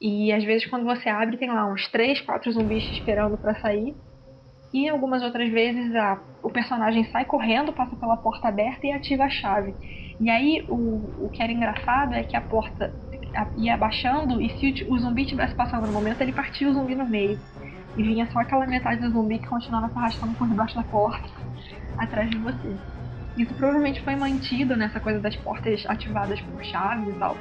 S5: E às vezes quando você abre tem lá uns 3, 4 zumbis esperando para sair. E algumas outras vezes a, o personagem sai correndo, passa pela porta aberta e ativa a chave. E aí o, o que era engraçado é que a porta ia abaixando e se o, o zumbi estivesse passando no momento, ele partia o zumbi no meio. E vinha só aquela metade do zumbi que continuava se arrastando por debaixo da porta, atrás de você. Isso provavelmente foi mantido nessa coisa das portas ativadas por chaves e tal.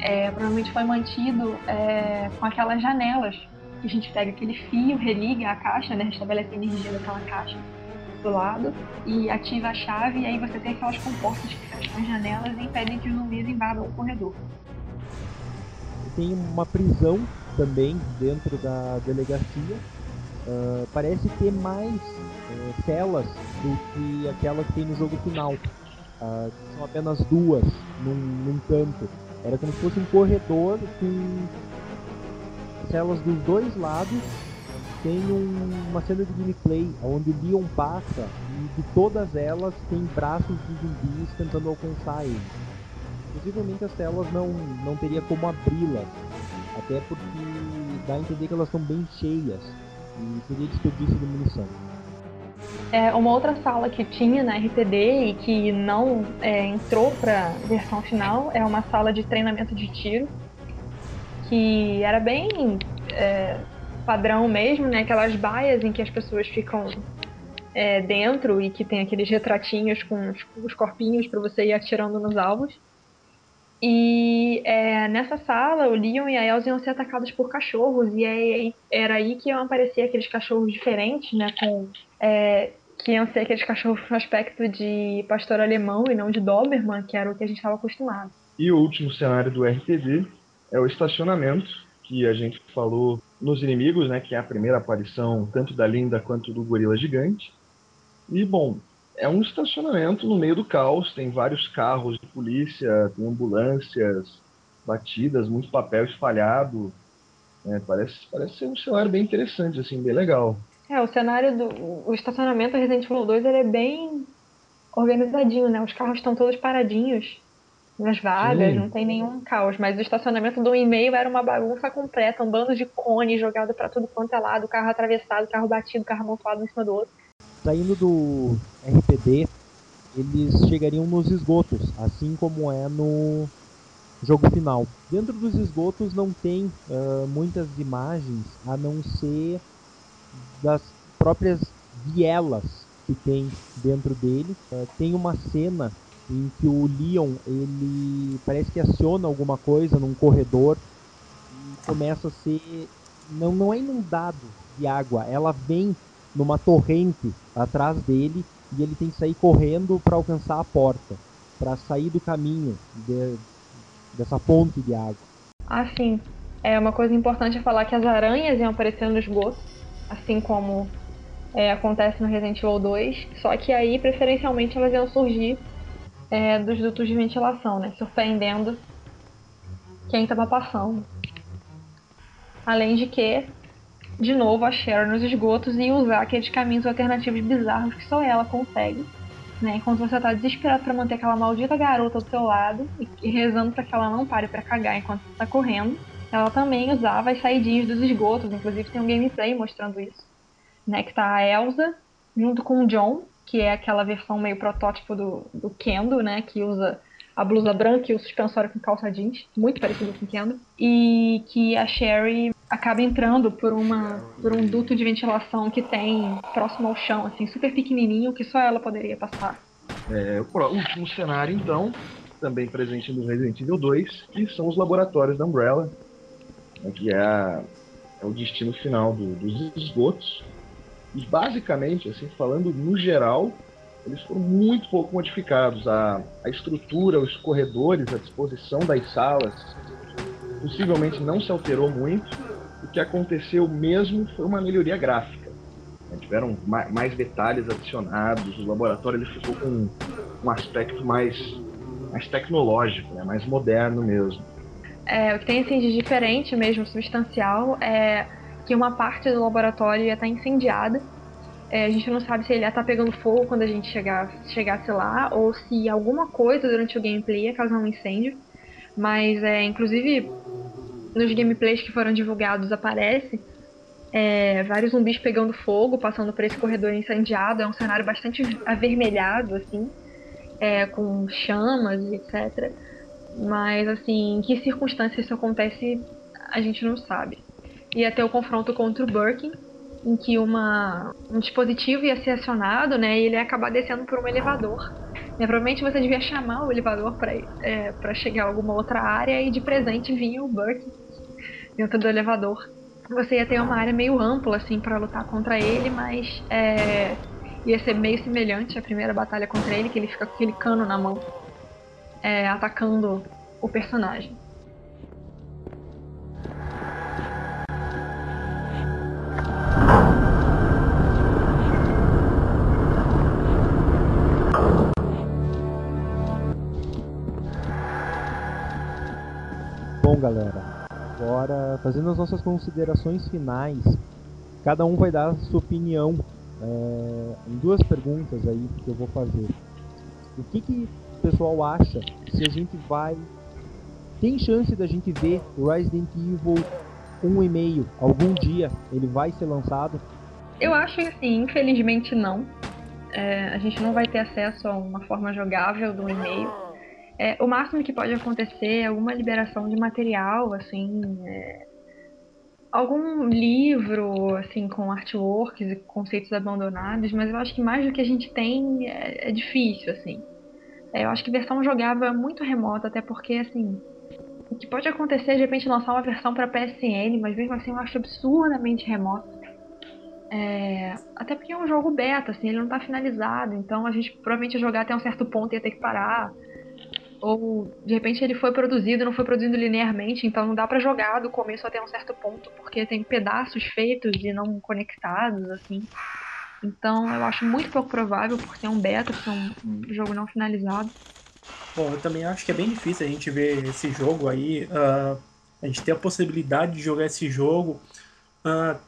S5: É, provavelmente foi mantido é, com aquelas janelas que a gente pega aquele fio, religa a caixa, né? Restabelece a energia daquela caixa do lado e ativa a chave e aí você tem aquelas comportas que fecham as janelas e impedem que os zumbis invadam o corredor.
S1: Tem uma prisão também dentro da delegacia. Uh, parece ter mais uh, celas do que aquela que tem no jogo final. Uh, são apenas duas num, num canto. Era como se fosse um corredor com celas dos dois lados. Tem um, uma cena de gameplay onde o Leon passa e de todas elas tem braços de zumbis tentando alcançar ele. Possivelmente as celas não, não teria como abri-las, até porque dá a entender que elas estão bem cheias e seria desperdício de munição.
S5: É, uma outra sala que tinha na RTD e que não é, entrou para versão final é uma sala de treinamento de tiro que era bem é, padrão mesmo, né? Aquelas baias em que as pessoas ficam é, dentro e que tem aqueles retratinhos com os, os corpinhos para você ir atirando nos alvos. E é, nessa sala, o Leon e a Elsa iam ser atacados por cachorros, e é, era aí que iam aparecer aqueles cachorros diferentes, né? Com, é, que iam ser aqueles cachorros com aspecto de pastor alemão e não de Doberman, que era o que a gente estava acostumado.
S4: E o último cenário do RPG é o estacionamento, que a gente falou nos inimigos, né? Que é a primeira aparição tanto da Linda quanto do gorila gigante. E, bom, é um estacionamento no meio do caos, tem vários carros de polícia, tem ambulâncias batidas, muito papel espalhado. É, parece, parece ser um cenário bem interessante, assim, bem legal.
S5: É, o cenário do o estacionamento Resident Evil 2 ele é bem organizadinho, né? Os carros estão todos paradinhos nas vagas, Sim. não tem nenhum caos. Mas o estacionamento do e-mail era uma bagunça completa, um bando de cone jogado para tudo quanto é lado, carro atravessado, carro batido, carro amontoado em cima do outro
S1: saindo do RPD, eles chegariam nos esgotos, assim como é no jogo final. Dentro dos esgotos não tem uh, muitas imagens, a não ser das próprias vielas que tem dentro dele. Uh, tem uma cena em que o Leon ele parece que aciona alguma coisa num corredor e começa a ser não não é inundado de água, ela vem numa torrente atrás dele e ele tem que sair correndo para alcançar a porta, para sair do caminho de, dessa ponte de água.
S5: Ah, sim. É uma coisa importante é falar que as aranhas iam aparecendo no esgoto, assim como é, acontece no Resident Evil 2, só que aí preferencialmente elas iam surgir é, dos dutos de ventilação, né, surpreendendo quem estava passando. Além de que de novo a Sharon nos esgotos e usar aqueles caminhos alternativos bizarros que só ela consegue. Né? Enquanto você tá desesperado para manter aquela maldita garota do seu lado e rezando para que ela não pare para cagar enquanto você tá correndo, ela também usava as saidinhas dos esgotos, inclusive tem um gameplay mostrando isso. Né? Que tá a Elsa junto com o John, que é aquela versão meio protótipo do, do Kendo, né? Que usa a blusa branca e o suspensório com calça jeans, muito parecido com o Kendo. E que a Sherry acaba entrando por, uma, por um duto de ventilação que tem próximo ao chão, assim, super pequenininho, que só ela poderia passar.
S4: É, o último cenário, então, também presente no Resident Evil 2, que são os laboratórios da Umbrella, né, que é, a, é, o destino final do, dos esgotos. E basicamente, assim, falando no geral, eles foram muito pouco modificados. A, a estrutura, os corredores, a disposição das salas, possivelmente não se alterou muito o que aconteceu mesmo foi uma melhoria gráfica. Né? Tiveram mais detalhes adicionados, o laboratório ele ficou com um aspecto mais, mais tecnológico, né? mais moderno mesmo.
S5: É, o que tem assim, de diferente mesmo, substancial, é que uma parte do laboratório ia estar incendiada. É, a gente não sabe se ele estar pegando fogo quando a gente chegar, chegasse lá, ou se alguma coisa durante o gameplay ia causar um incêndio. Mas, é, inclusive, nos gameplays que foram divulgados aparece é, vários zumbis pegando fogo, passando por esse corredor incendiado. É um cenário bastante avermelhado, assim, é, com chamas e etc. Mas, assim, em que circunstâncias isso acontece, a gente não sabe. Ia ter o confronto contra o Birkin, em que uma, um dispositivo ia ser acionado, né, e ele ia acabar descendo por um elevador. E, provavelmente você devia chamar o elevador para é, chegar a alguma outra área e de presente vinha o Birkin dentro do elevador. você ia ter uma área meio ampla, assim, para lutar contra ele, mas é, ia ser meio semelhante à primeira batalha contra ele, que ele fica com aquele cano na mão, é, atacando o personagem.
S1: Bom, galera, agora fazendo as nossas considerações finais, cada um vai dar a sua opinião é, em duas perguntas aí que eu vou fazer. O que, que o pessoal acha se a gente vai. Tem chance da gente ver o Resident Evil 1,5 algum dia? Ele vai ser lançado?
S5: Eu acho que assim, infelizmente não. É, a gente não vai ter acesso a uma forma jogável do e-mail. É, o máximo que pode acontecer é alguma liberação de material, assim, é, algum livro, assim, com artworks e conceitos abandonados, mas eu acho que mais do que a gente tem é, é difícil, assim. É, eu acho que versão jogável é muito remota, até porque, assim, o que pode acontecer é de repente lançar uma versão para PSN, mas mesmo assim eu acho absurdamente remoto. É, até porque é um jogo beta, assim, ele não tá finalizado, então a gente provavelmente ia jogar até um certo ponto e ia ter que parar. Ou de repente ele foi produzido, não foi produzido linearmente, então não dá para jogar do começo até um certo ponto, porque tem pedaços feitos e não conectados, assim. Então eu acho muito pouco provável, por ser um beta, ser um, um jogo não finalizado.
S7: Bom, eu também acho que é bem difícil a gente ver esse jogo aí. Uh, a gente ter a possibilidade de jogar esse jogo. Uh,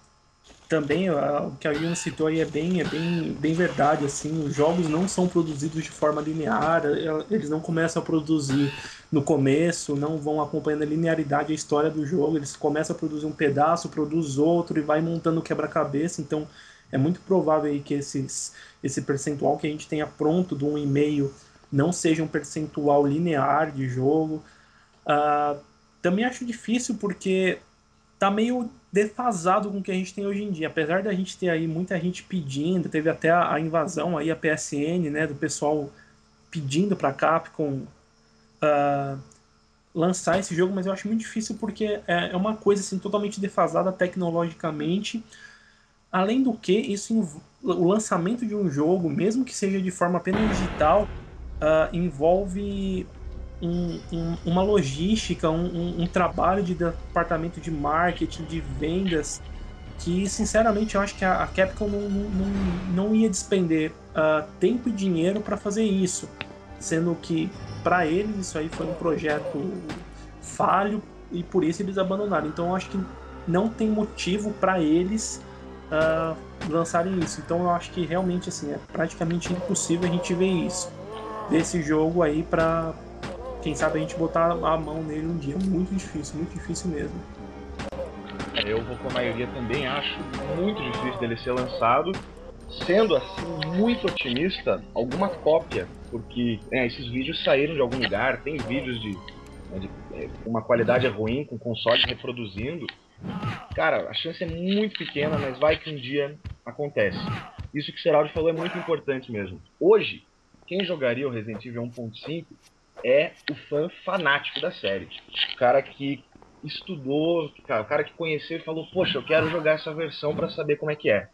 S7: também o que a Yuna citou aí é bem, é bem, bem verdade. Assim, os jogos não são produzidos de forma linear, eles não começam a produzir no começo, não vão acompanhando a linearidade, a história do jogo. Eles começam a produzir um pedaço, produz outro e vai montando quebra-cabeça. Então é muito provável aí que esses, esse percentual que a gente tenha pronto um e-mail não seja um percentual linear de jogo. Uh, também acho difícil porque tá meio defasado com o que a gente tem hoje em dia. Apesar da gente ter aí muita gente pedindo, teve até a, a invasão aí, a PSN, né, do pessoal pedindo para Capcom uh, lançar esse jogo, mas eu acho muito difícil porque é, é uma coisa assim totalmente defasada tecnologicamente. Além do que, isso o lançamento de um jogo, mesmo que seja de forma apenas digital, uh, envolve um, um, uma logística, um, um, trabalho de departamento de marketing, de vendas, que sinceramente eu acho que a, a Capcom não, não, não, ia despender uh, tempo e dinheiro para fazer isso, sendo que para eles isso aí foi um projeto falho e por isso eles abandonaram. Então eu acho que não tem motivo para eles uh, lançarem isso. Então eu acho que realmente assim é praticamente impossível a gente ver isso desse jogo aí para quem sabe a gente botar a mão nele um dia. Muito difícil, muito difícil mesmo.
S4: Eu vou com a maioria também, acho muito difícil dele ser lançado. Sendo assim muito otimista, alguma cópia, porque é, esses vídeos saíram de algum lugar, tem vídeos de, né, de é, uma qualidade ruim, com console reproduzindo. Cara, a chance é muito pequena, mas vai que um dia acontece. Isso que o Seraldi falou é muito importante mesmo. Hoje, quem jogaria o Resident Evil 1.5 é o fã fanático da série. O cara que estudou, o cara que conheceu e falou, poxa, eu quero jogar essa versão para saber como é que é.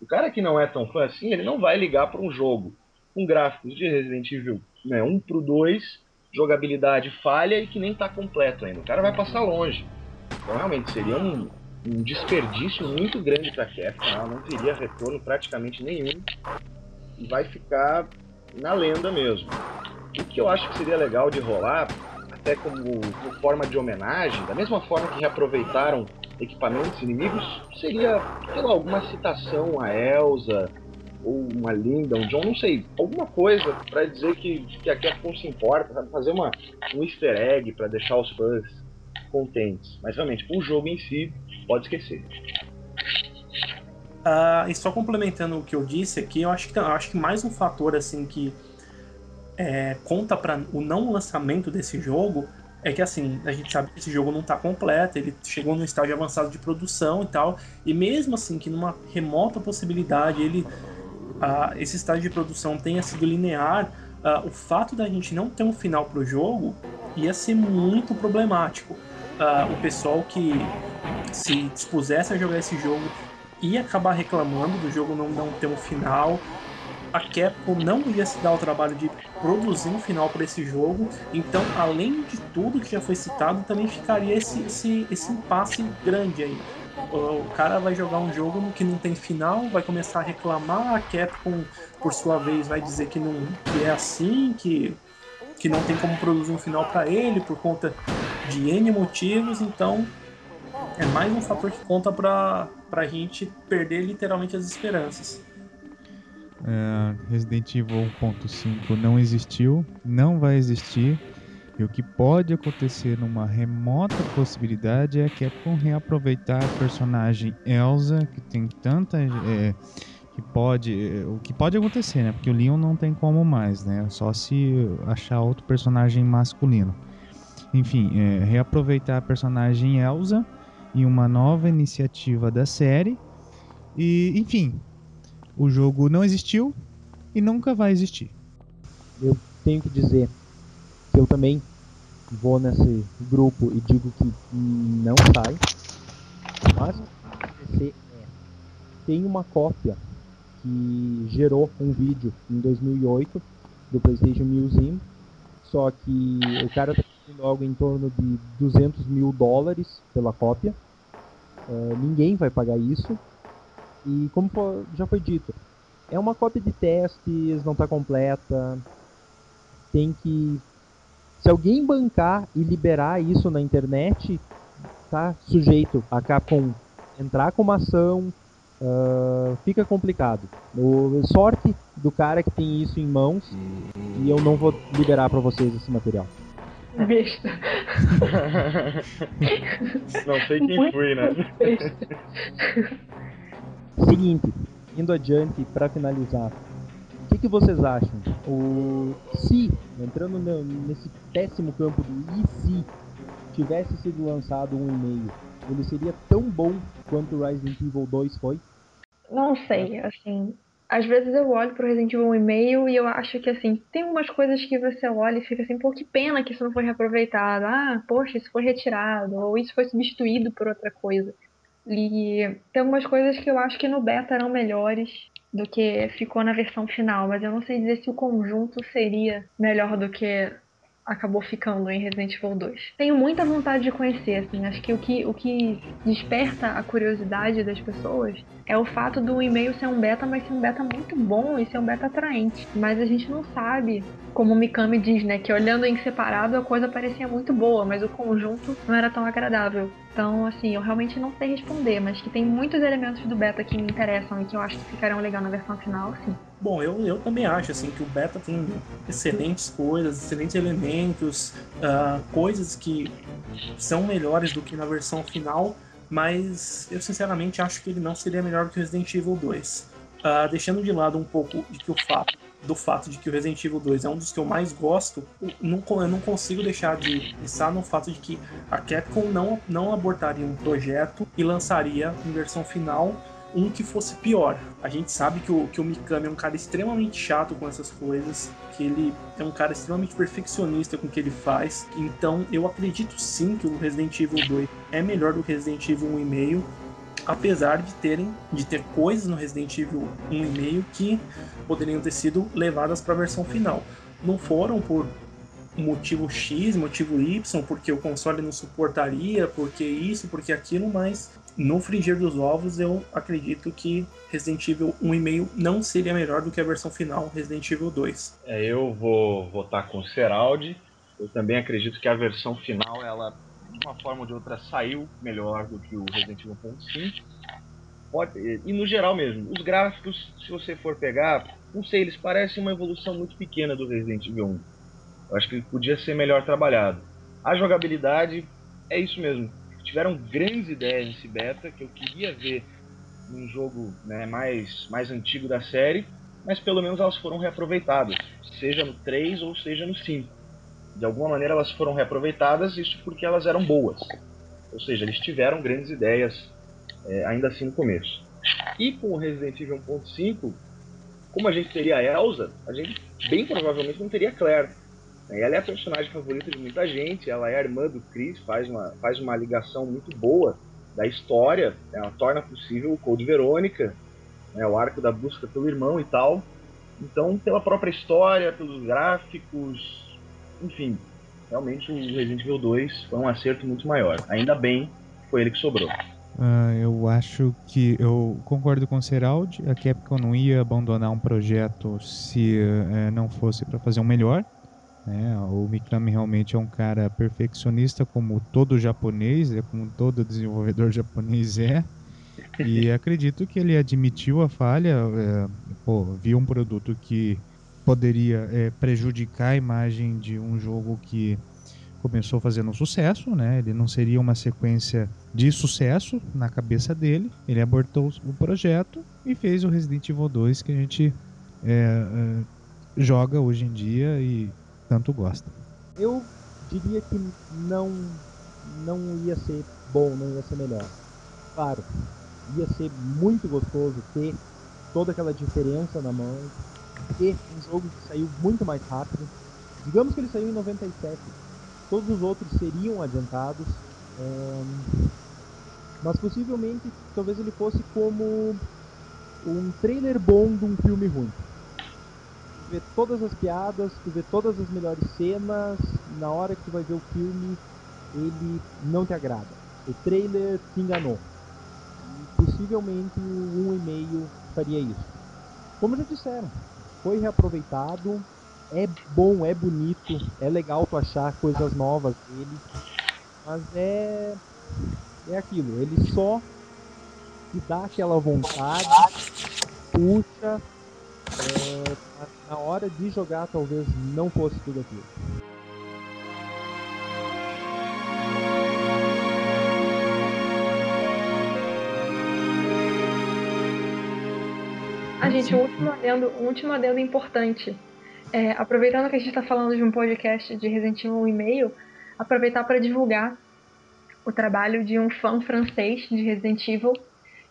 S4: O cara que não é tão fã assim, ele não vai ligar para um jogo com gráficos de Resident Evil né, 1 pro 2, jogabilidade falha e que nem tá completo ainda. O cara vai passar longe. Então realmente seria um, um desperdício muito grande para a Capcom, ela não teria retorno praticamente nenhum e vai ficar na lenda mesmo. O que eu acho que seria legal de rolar, até como, como forma de homenagem, da mesma forma que reaproveitaram equipamentos inimigos, seria, sei lá, alguma citação a Elsa, ou uma Linda, um John, não sei, alguma coisa para dizer que, que a Capcom se importa, sabe? fazer uma, um easter egg para deixar os fãs contentes. Mas realmente, o jogo em si, pode esquecer.
S7: Uh, e só complementando o que eu disse aqui, eu acho que, eu acho que mais um fator assim que é, conta para o não lançamento desse jogo é que assim, a gente sabe que esse jogo não está completo, ele chegou no estágio avançado de produção e tal, e mesmo assim que numa remota possibilidade ele uh, esse estágio de produção tenha sido linear, o fato da gente não ter um final para o jogo ia ser muito problemático. O pessoal que se dispusesse a jogar esse jogo, ia acabar reclamando do jogo não, não ter um final. A Capcom não ia se dar o trabalho de produzir um final para esse jogo. Então, além de tudo que já foi citado, também ficaria esse, esse, esse impasse grande aí. O cara vai jogar um jogo que não tem final, vai começar a reclamar, a Capcom, por sua vez, vai dizer que, não, que é assim, que, que não tem como produzir um final para ele por conta de N motivos, então é mais um fator que conta pra, pra gente perder literalmente as esperanças.
S3: É, Resident Evil 1.5 não existiu, não vai existir. E o que pode acontecer numa remota possibilidade é a Capcom reaproveitar a personagem Elsa, que tem tanta. É, que pode. É, o que pode acontecer, né? Porque o Leon não tem como mais, né? Só se achar outro personagem masculino. Enfim, é, reaproveitar a personagem Elsa em uma nova iniciativa da série. E, enfim, o jogo não existiu e nunca vai existir.
S1: Eu tenho que dizer que eu também vou nesse grupo e digo que não sai. Mas é, tem uma cópia que gerou um vídeo em 2008 do PlayStation Museum, só que o cara tá pedindo algo em torno de 200 mil dólares pela cópia. Uh, ninguém vai pagar isso. E como já foi dito, é uma cópia de testes, não está completa. Tem que. Se alguém bancar e liberar isso na internet, tá sujeito a Capcom entrar com uma ação. Uh, fica complicado. O, sorte do cara que tem isso em mãos e eu não vou liberar para vocês esse material.
S5: Besta.
S4: não sei quem foi, né?
S1: Seguinte, indo adiante para finalizar, o que, que, vocês acham? O se entrando nesse péssimo campo do e se tivesse sido lançado um e-mail, ele seria tão bom quanto Resident Evil 2 foi?
S5: Não sei, assim, às vezes eu olho pro Resident Evil 1 e-mail e eu acho que assim, tem umas coisas que você olha e fica assim, pô, que pena que isso não foi reaproveitado. Ah, poxa, isso foi retirado, ou isso foi substituído por outra coisa. E tem algumas coisas que eu acho que no beta eram melhores do que ficou na versão final, mas eu não sei dizer se o conjunto seria melhor do que acabou ficando em Resident Evil 2. Tenho muita vontade de conhecer, assim, acho que o que, o que desperta a curiosidade das pessoas é o fato do e-mail ser um beta, mas ser um beta muito bom e ser um beta atraente. Mas a gente não sabe, como o Mikami diz, né, que olhando em separado a coisa parecia muito boa, mas o conjunto não era tão agradável. Então, assim, eu realmente não sei responder, mas que tem muitos elementos do beta que me interessam e que eu acho que ficarão legal na versão final, sim.
S7: Bom, eu, eu também acho assim que o beta tem excelentes coisas, excelentes elementos, uh, coisas que são melhores do que na versão final, mas eu sinceramente acho que ele não seria melhor que o Resident Evil 2. Uh, ah, deixando de lado um pouco de que o fato do fato de que o Resident Evil 2 é um dos que eu mais gosto, não, eu não consigo deixar de pensar no fato de que a Capcom não, não abortaria um projeto e lançaria em versão final um que fosse pior. A gente sabe que o, que o Mikami é um cara extremamente chato com essas coisas, que ele é um cara extremamente perfeccionista com o que ele faz. Então eu acredito sim que o Resident Evil 2 é melhor do que Resident Evil 1,5 apesar de terem de ter coisas no Resident Evil 1,5 que poderiam ter sido levadas para a versão final. Não foram por motivo X, motivo Y, porque o console não suportaria, porque isso, porque aquilo, mas no frigir dos ovos, eu acredito que Resident Evil 1,5 não seria melhor do que a versão final Resident Evil 2.
S4: É, eu vou votar com o Seraldi. Eu também acredito que a versão final, ela, uma forma ou de outra, saiu melhor do que o Resident Evil 1.5. Pode, e no geral mesmo, os gráficos, se você for pegar, não sei, eles parecem uma evolução muito pequena do Resident Evil 1. Eu acho que podia ser melhor trabalhado. A jogabilidade é isso mesmo tiveram grandes ideias nesse beta que eu queria ver num jogo né, mais, mais antigo da série, mas pelo menos elas foram reaproveitadas, seja no 3 ou seja no 5. De alguma maneira elas foram reaproveitadas, isso porque elas eram boas. Ou seja, eles tiveram grandes ideias é, ainda assim no começo. E com o Resident Evil 1.5, como a gente teria a Elsa, a gente bem provavelmente não teria a Claire. Ela é a personagem favorita de muita gente, ela é a irmã do Chris, faz uma, faz uma ligação muito boa da história, ela torna possível o Code Verônica, né, o arco da busca pelo irmão e tal. Então, pela própria história, pelos gráficos, enfim, realmente o Resident Evil 2 foi um acerto muito maior. Ainda bem que foi ele que sobrou.
S3: Uh, eu acho que eu concordo com o Seraldi. A Capcom não ia abandonar um projeto se uh, não fosse para fazer um melhor. Né? O Mikami realmente é um cara perfeccionista, como todo japonês, é como todo desenvolvedor japonês é. E acredito que ele admitiu a falha, é, pô, viu um produto que poderia é, prejudicar a imagem de um jogo que começou fazendo sucesso, né? Ele não seria uma sequência de sucesso na cabeça dele. Ele abortou o projeto e fez o Resident Evil 2 que a gente é, é, joga hoje em dia e tanto gosta.
S1: Eu diria que não não ia ser bom, não ia ser melhor. Claro, ia ser muito gostoso ter toda aquela diferença na mão, ter um jogo que saiu muito mais rápido. Digamos que ele saiu em 97 todos os outros seriam adiantados. Mas possivelmente talvez ele fosse como um trailer bom de um filme ruim. Tu vê todas as piadas, tu vê todas as melhores cenas, na hora que tu vai ver o filme, ele não te agrada. O trailer te enganou. E possivelmente o 1,5 faria isso. Como já disseram, foi reaproveitado, é bom, é bonito, é legal tu achar coisas novas dele, mas é é aquilo, ele só te dá aquela vontade, puxa, é, na hora de jogar talvez não fosse tudo aquilo.
S5: Gente, um último adendo, um último adendo importante. É, aproveitando que a gente está falando de um podcast de Resident Evil e-mail, aproveitar para divulgar o trabalho de um fã francês de Resident Evil,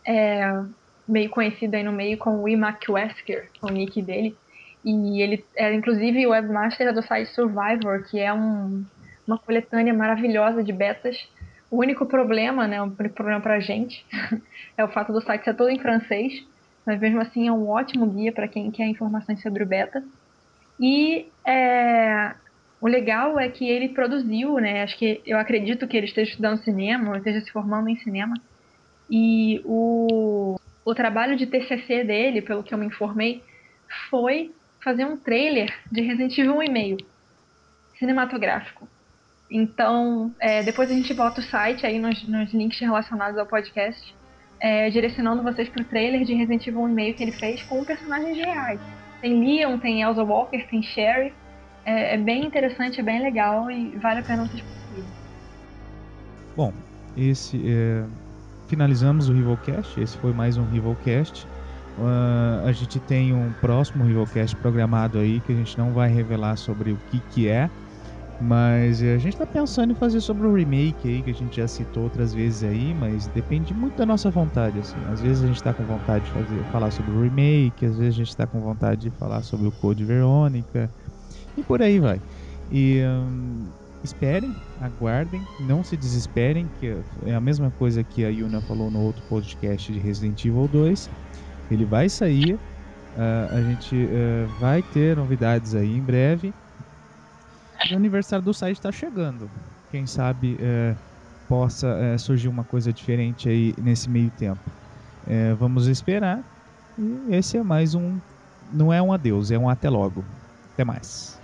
S5: é, meio conhecido aí no meio como Imac Wesker, o nick dele. E ele é inclusive o webmaster do site Survivor, que é um, uma coletânea maravilhosa de betas. O único problema, né, o único problema pra gente, é o fato do site ser todo em francês, mas mesmo assim é um ótimo guia para quem quer informações sobre o beta. E é, o legal é que ele produziu, né? Acho que eu acredito que ele esteja estudando cinema, esteja se formando em cinema. E o, o trabalho de TCC dele, pelo que eu me informei, foi fazer um trailer de Resident Evil 1,5 cinematográfico. Então, é, depois a gente bota o site aí nos, nos links relacionados ao podcast, é, direcionando vocês para o trailer de Resident Evil 1,5 que ele fez com personagens reais. Tem Leon, tem Elsa Walker, tem Sherry. É, é bem interessante, é bem legal e vale a pena vocês conferirem.
S3: Bom, esse é... finalizamos o Rivalcast. Esse foi mais um Rivalcast. Uh, a gente tem um próximo Rivalcast programado aí que a gente não vai revelar sobre o que, que é, mas a gente está pensando em fazer sobre o remake aí, que a gente já citou outras vezes aí, mas depende muito da nossa vontade, assim. Às vezes a gente está com vontade de fazer, falar sobre o remake, às vezes a gente está com vontade de falar sobre o Code Verônica, e por aí vai. E hum, esperem, aguardem, não se desesperem, que é a mesma coisa que a Yuna falou no outro podcast de Resident Evil 2. Ele vai sair, uh, a gente uh, vai ter novidades aí em breve o aniversário do site está chegando. Quem sabe é, possa é, surgir uma coisa diferente aí nesse meio tempo. É, vamos esperar. E esse é mais um. Não é um adeus, é um até logo. Até mais.